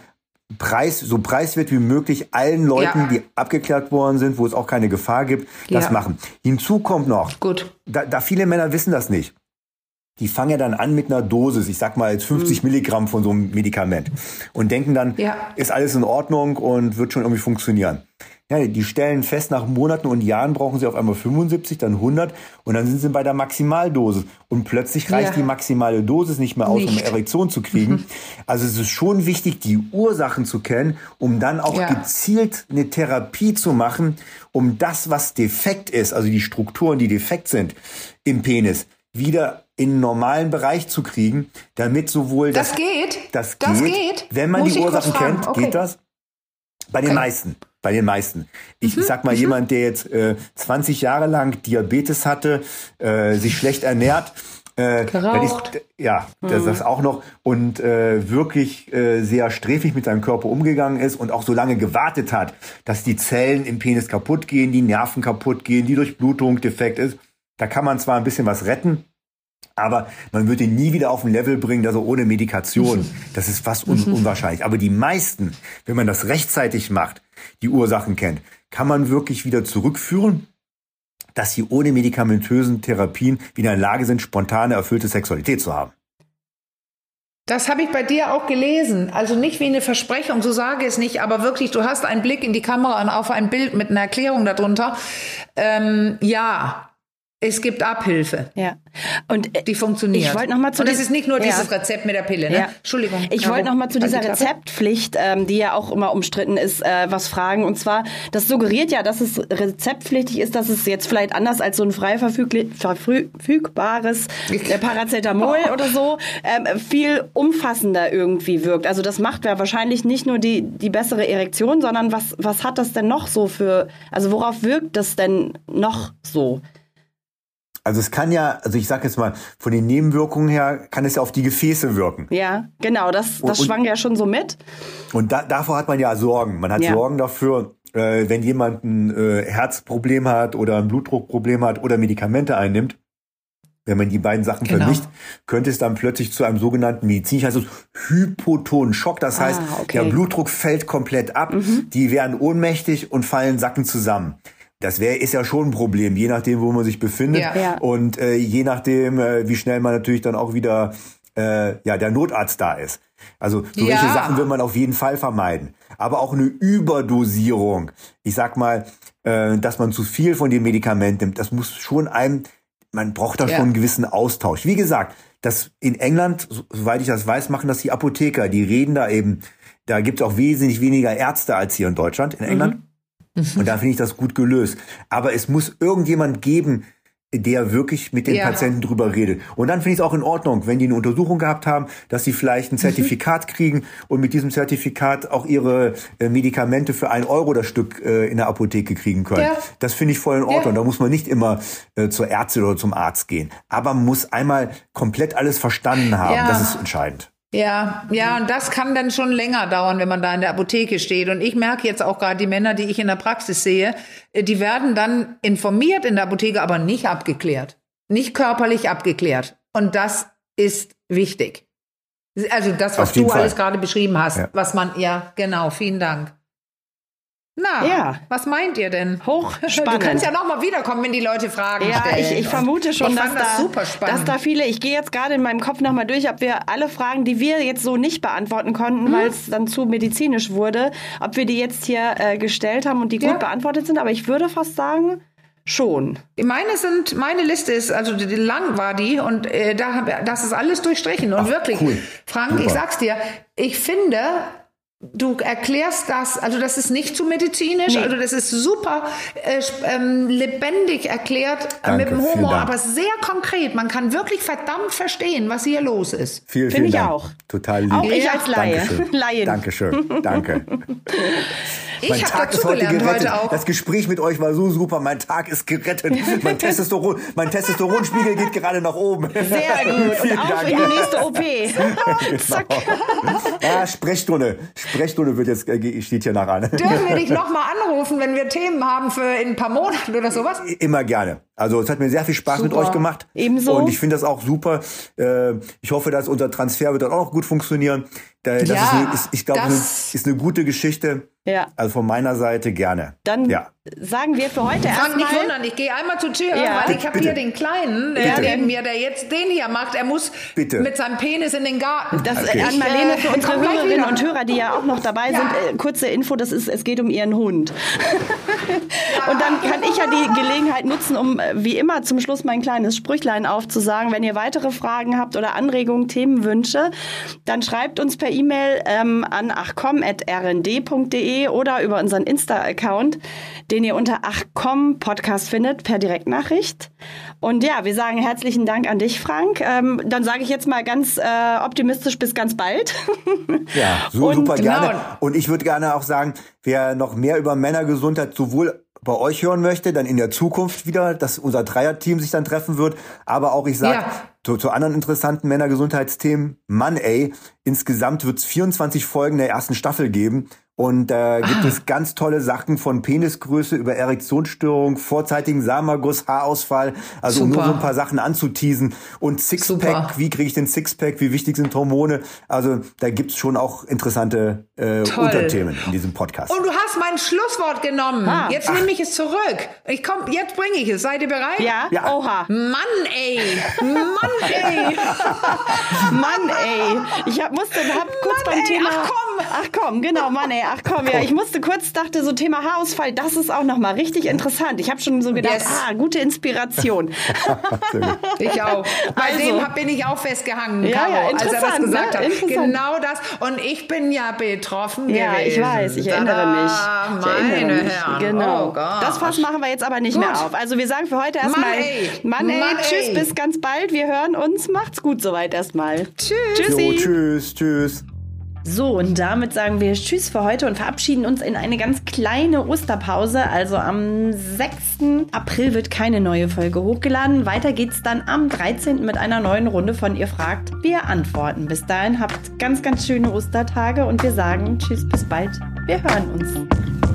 Preis, so preiswert wie möglich allen Leuten, Ja. die abgeklärt worden sind, wo es auch keine Gefahr gibt, das Ja. machen. Hinzu kommt noch, Gut. da, da viele Männer wissen das nicht. Die fangen ja dann an mit einer Dosis, ich sag mal jetzt 50 Milligramm von so einem Medikament und denken dann, Ja. ist alles in Ordnung und wird schon irgendwie funktionieren. Ja, die stellen fest, nach Monaten und Jahren brauchen sie auf einmal 75, dann 100 und dann sind sie bei der Maximaldosis. Und plötzlich reicht Ja. die maximale Dosis nicht mehr aus, um Nicht. Erektion zu kriegen. Also es ist schon wichtig, die Ursachen zu kennen, um dann auch Ja. gezielt eine Therapie zu machen, um das, was defekt ist, also die Strukturen, die defekt sind im Penis, wieder in einen normalen Bereich zu kriegen, damit sowohl Das geht? das Das geht, geht? wenn man Muss die Ursachen kennt, Okay. geht das? Bei den Okay. meisten. Bei den meisten. Ich, Mhm, sag mal, jemand, der jetzt äh, 20 Jahre lang Diabetes hatte, äh, sich schlecht ernährt, äh, Geraucht. ich, ja, das, das auch noch und äh, wirklich äh, sehr sträfig mit seinem Körper umgegangen ist und auch so lange gewartet hat, dass die Zellen im Penis kaputt gehen, die Nerven kaputt gehen, die Durchblutung defekt ist. Da kann man zwar ein bisschen was retten, aber man wird ihn nie wieder auf ein Level bringen, dass er ohne Medikation, das ist fast un unwahrscheinlich. Aber die meisten, wenn man das rechtzeitig macht, die Ursachen kennt, kann man wirklich wieder zurückführen, dass sie ohne medikamentösen Therapien wieder in der Lage sind, spontane, erfüllte Sexualität zu haben. Das habe ich bei dir auch gelesen. Also nicht wie eine Versprechung, so sage es nicht, aber wirklich, du hast einen Blick in die Kamera und auf ein Bild mit einer Erklärung darunter. Ähm, ja, es gibt Abhilfe. Ja. Und äh, Die funktioniert. Ich wollte noch mal zu Und das ist nicht nur Ja. dieses Rezept mit der Pille, ne? Ja. Entschuldigung. Ich wollte noch mal zu dieser. Rezeptpflicht, ähm, die ja auch immer umstritten ist, äh, was fragen. Und zwar, das suggeriert ja, dass es rezeptpflichtig ist, dass es jetzt vielleicht anders als so ein frei verfügbares äh, Paracetamol oder so ähm, viel umfassender irgendwie wirkt. Also das macht ja wahrscheinlich nicht nur die, die bessere Erektion, sondern was, was hat das denn noch so für, also worauf wirkt das denn noch so? Also es kann ja, also ich sage jetzt mal, von den Nebenwirkungen her kann es ja auf die Gefäße wirken. Ja, genau, das, das Und- schwang ja schon so mit. Und da, davor hat man ja Sorgen. Man hat Ja. Sorgen dafür, äh, wenn jemand ein äh, Herzproblem hat oder ein Blutdruckproblem hat oder Medikamente einnimmt. Wenn man die beiden Sachen Genau. vermischt, könnte es dann plötzlich zu einem sogenannten medizinisch heißt es Hypotonenschock. Das heißt, Ah, okay. Mhm. der Blutdruck fällt komplett ab, die werden ohnmächtig und fallen sacken zusammen. Das wäre ist ja schon ein Problem, je nachdem, wo man sich befindet Ja. Ja. und äh, je nachdem, äh, wie schnell man natürlich dann auch wieder äh, ja der Notarzt da ist. Also so Ja. Sachen will man auf jeden Fall vermeiden. Aber auch eine Überdosierung. Ich sag mal, äh, dass man zu viel von den Medikamenten nimmt, das muss schon einem, man braucht da schon einen gewissen Austausch. Wie gesagt, das in England, so- soweit ich das weiß, machen das die Apotheker. Die reden da eben, da gibt es auch wesentlich weniger Ärzte als hier in Deutschland, in England. Und da finde ich das gut gelöst. Aber es muss irgendjemand geben, der wirklich mit den Ja. Patienten drüber redet. Und dann finde ich es auch in Ordnung, wenn die eine Untersuchung gehabt haben, dass sie vielleicht ein Zertifikat kriegen und mit diesem Zertifikat auch ihre äh, Medikamente für ein Euro das Stück äh, in der Apotheke kriegen können. Ja. Das finde ich voll in Ordnung. Ja. Da muss man nicht immer äh, zur Ärztin oder zum Arzt gehen. Aber man muss einmal komplett alles verstanden haben. Das ist entscheidend. Ja, ja, und das kann dann schon länger dauern, wenn man da in der Apotheke steht. Und ich merke jetzt auch gerade die Männer, die ich in der Praxis sehe, äh, die werden dann informiert in der Apotheke, aber nicht abgeklärt. Nicht körperlich abgeklärt. Und das ist wichtig. Also das, was du Fall. alles gerade beschrieben hast, Ja. was man, ja, genau, vielen Dank. Na, Ja. was meint ihr denn? Hochspannend. Du kannst ja noch mal wiederkommen, wenn die Leute Fragen Ja, stellen. ich, ich vermute schon, ich dass, fand das da, super spannend. dass da viele, ich gehe jetzt gerade in meinem Kopf nochmal durch, ob wir alle Fragen, die wir jetzt so nicht beantworten konnten, Mhm. weil es dann zu medizinisch wurde, ob wir die jetzt hier äh, gestellt haben und die gut Ja. beantwortet sind. Aber ich würde fast sagen, schon. Meine sind, meine Liste ist, also die, die lang war die und äh, da das ist alles durchstrichen. Und Ach, wirklich, cool. Frank, Super. ich sag's dir, ich finde, du erklärst das, also das ist nicht zu medizinisch, Nee. also das ist super äh, ähm, lebendig erklärt äh, Danke, mit dem Humor, aber sehr konkret. Man kann wirklich verdammt verstehen, was hier los ist. Vielen, Finde vielen ich Dank. auch. Total lieb. Auch ich Ja. als Laie. Dankeschön. Laien. Dankeschön. Danke. Ich mein habe Tag ist heute gelernt gerettet. heute auch. Das Gespräch mit euch war so super. Mein Tag ist gerettet. Mein Testosteron, mein Testosteronspiegel geht gerade nach oben. Sehr gut. Und Vielen auf Dank. in die nächste OP. Zack. Ja, Sprechstunde. Sprechstunde wird jetzt, äh, steht hier nach an. Dürfen wir dich nochmal anrufen, wenn wir Themen haben für in ein paar Monaten oder sowas? Immer gerne. Also es hat mir sehr viel Spaß super. mit euch gemacht. Ebenso. Und ich finde das auch super. Äh, ich hoffe, dass unser Transfer wird dann auch gut funktionieren. Das ja, ist, eine, ist, ich glaube, ist eine gute Geschichte. Ja. Also von meiner Seite gerne. Dann ja. sagen wir für heute erstmal. nicht wundern, ich gehe einmal zur Tür, ja. weil ich habe hier den Kleinen der neben mir, der jetzt den hier macht. Er muss Bitte. mit seinem Penis in den Garten. Das okay. an Marlene für unsere Hörerinnen und Hörer, die ja auch noch dabei sind. Äh, kurze Info: Das ist, es geht um ihren Hund. und dann kann ich ja die Gelegenheit nutzen, um äh, wie immer zum Schluss mein kleines Sprüchlein aufzusagen. Wenn ihr weitere Fragen habt oder Anregungen, Themenwünsche, dann schreibt uns per E-Mail ähm, an achcom.rnd.de oder über unseren Insta-Account, den ihr unter Achcom Podcast findet, per Direktnachricht. Und ja, wir sagen herzlichen Dank an dich, Frank. Ähm, dann sage ich jetzt mal ganz äh, optimistisch bis ganz bald. ja, so super gerne. Genau. Und ich würde gerne auch sagen, wer noch mehr über Männergesundheit sowohl bei euch hören möchte, dann in der Zukunft wieder, dass unser Dreierteam sich dann treffen wird. Aber auch, ich sage, ja. zu, zu anderen interessanten Männergesundheitsthemen, Mann ey, insgesamt wird es 24 Folgen der ersten Staffel geben. Und da äh, gibt ah. es ganz tolle Sachen von Penisgröße über Erektionsstörung, vorzeitigen Samenerguss, Haarausfall, also Super. um nur so ein paar Sachen anzuteasen. Und Sixpack, wie kriege ich den Sixpack, wie wichtig sind Hormone? Also da gibt's schon auch interessante äh, Unterthemen in diesem Podcast. Und du hast mein Schlusswort genommen. Ah. Jetzt nehme ich es zurück. Ich komm, jetzt bringe ich es. Seid ihr bereit? Ja. ja. Oha. Mann, ey. Mann, ey. Mann, ey. Ich hab, musste, hab kurz Mann, beim ey. Thema. Ach komm. Ach komm, genau, Mann, ey ach komm, ja, ich musste kurz, dachte so Thema Haarausfall, das ist auch nochmal richtig interessant. Ich habe schon so gedacht, yes. ah, gute Inspiration. ich auch. Bei also. dem bin ich auch festgehangen, ja, Caro, ja, als er das gesagt ne? hat. Genau das. Und ich bin ja betroffen Ja, gewesen. ich weiß, ich erinnere mich. Ich meine erinnere mich. Herren. Genau. Oh das Fass machen wir jetzt aber nicht gut. mehr auf. Also wir sagen für heute erstmal, Mann, ey. Mann, ey, Mann, tschüss, ey. bis ganz bald. Wir hören uns. Macht's gut soweit erstmal. Tschüss. Tschüssi. Jo, tschüss, tschüss. So, und damit sagen wir Tschüss für heute und verabschieden uns in eine ganz kleine Osterpause. Also am 6. April wird keine neue Folge hochgeladen. Weiter geht's dann am 13. mit einer neuen Runde von Ihr fragt, wir antworten. Bis dahin habt ganz, ganz schöne Ostertage und wir sagen Tschüss, bis bald. Wir hören uns.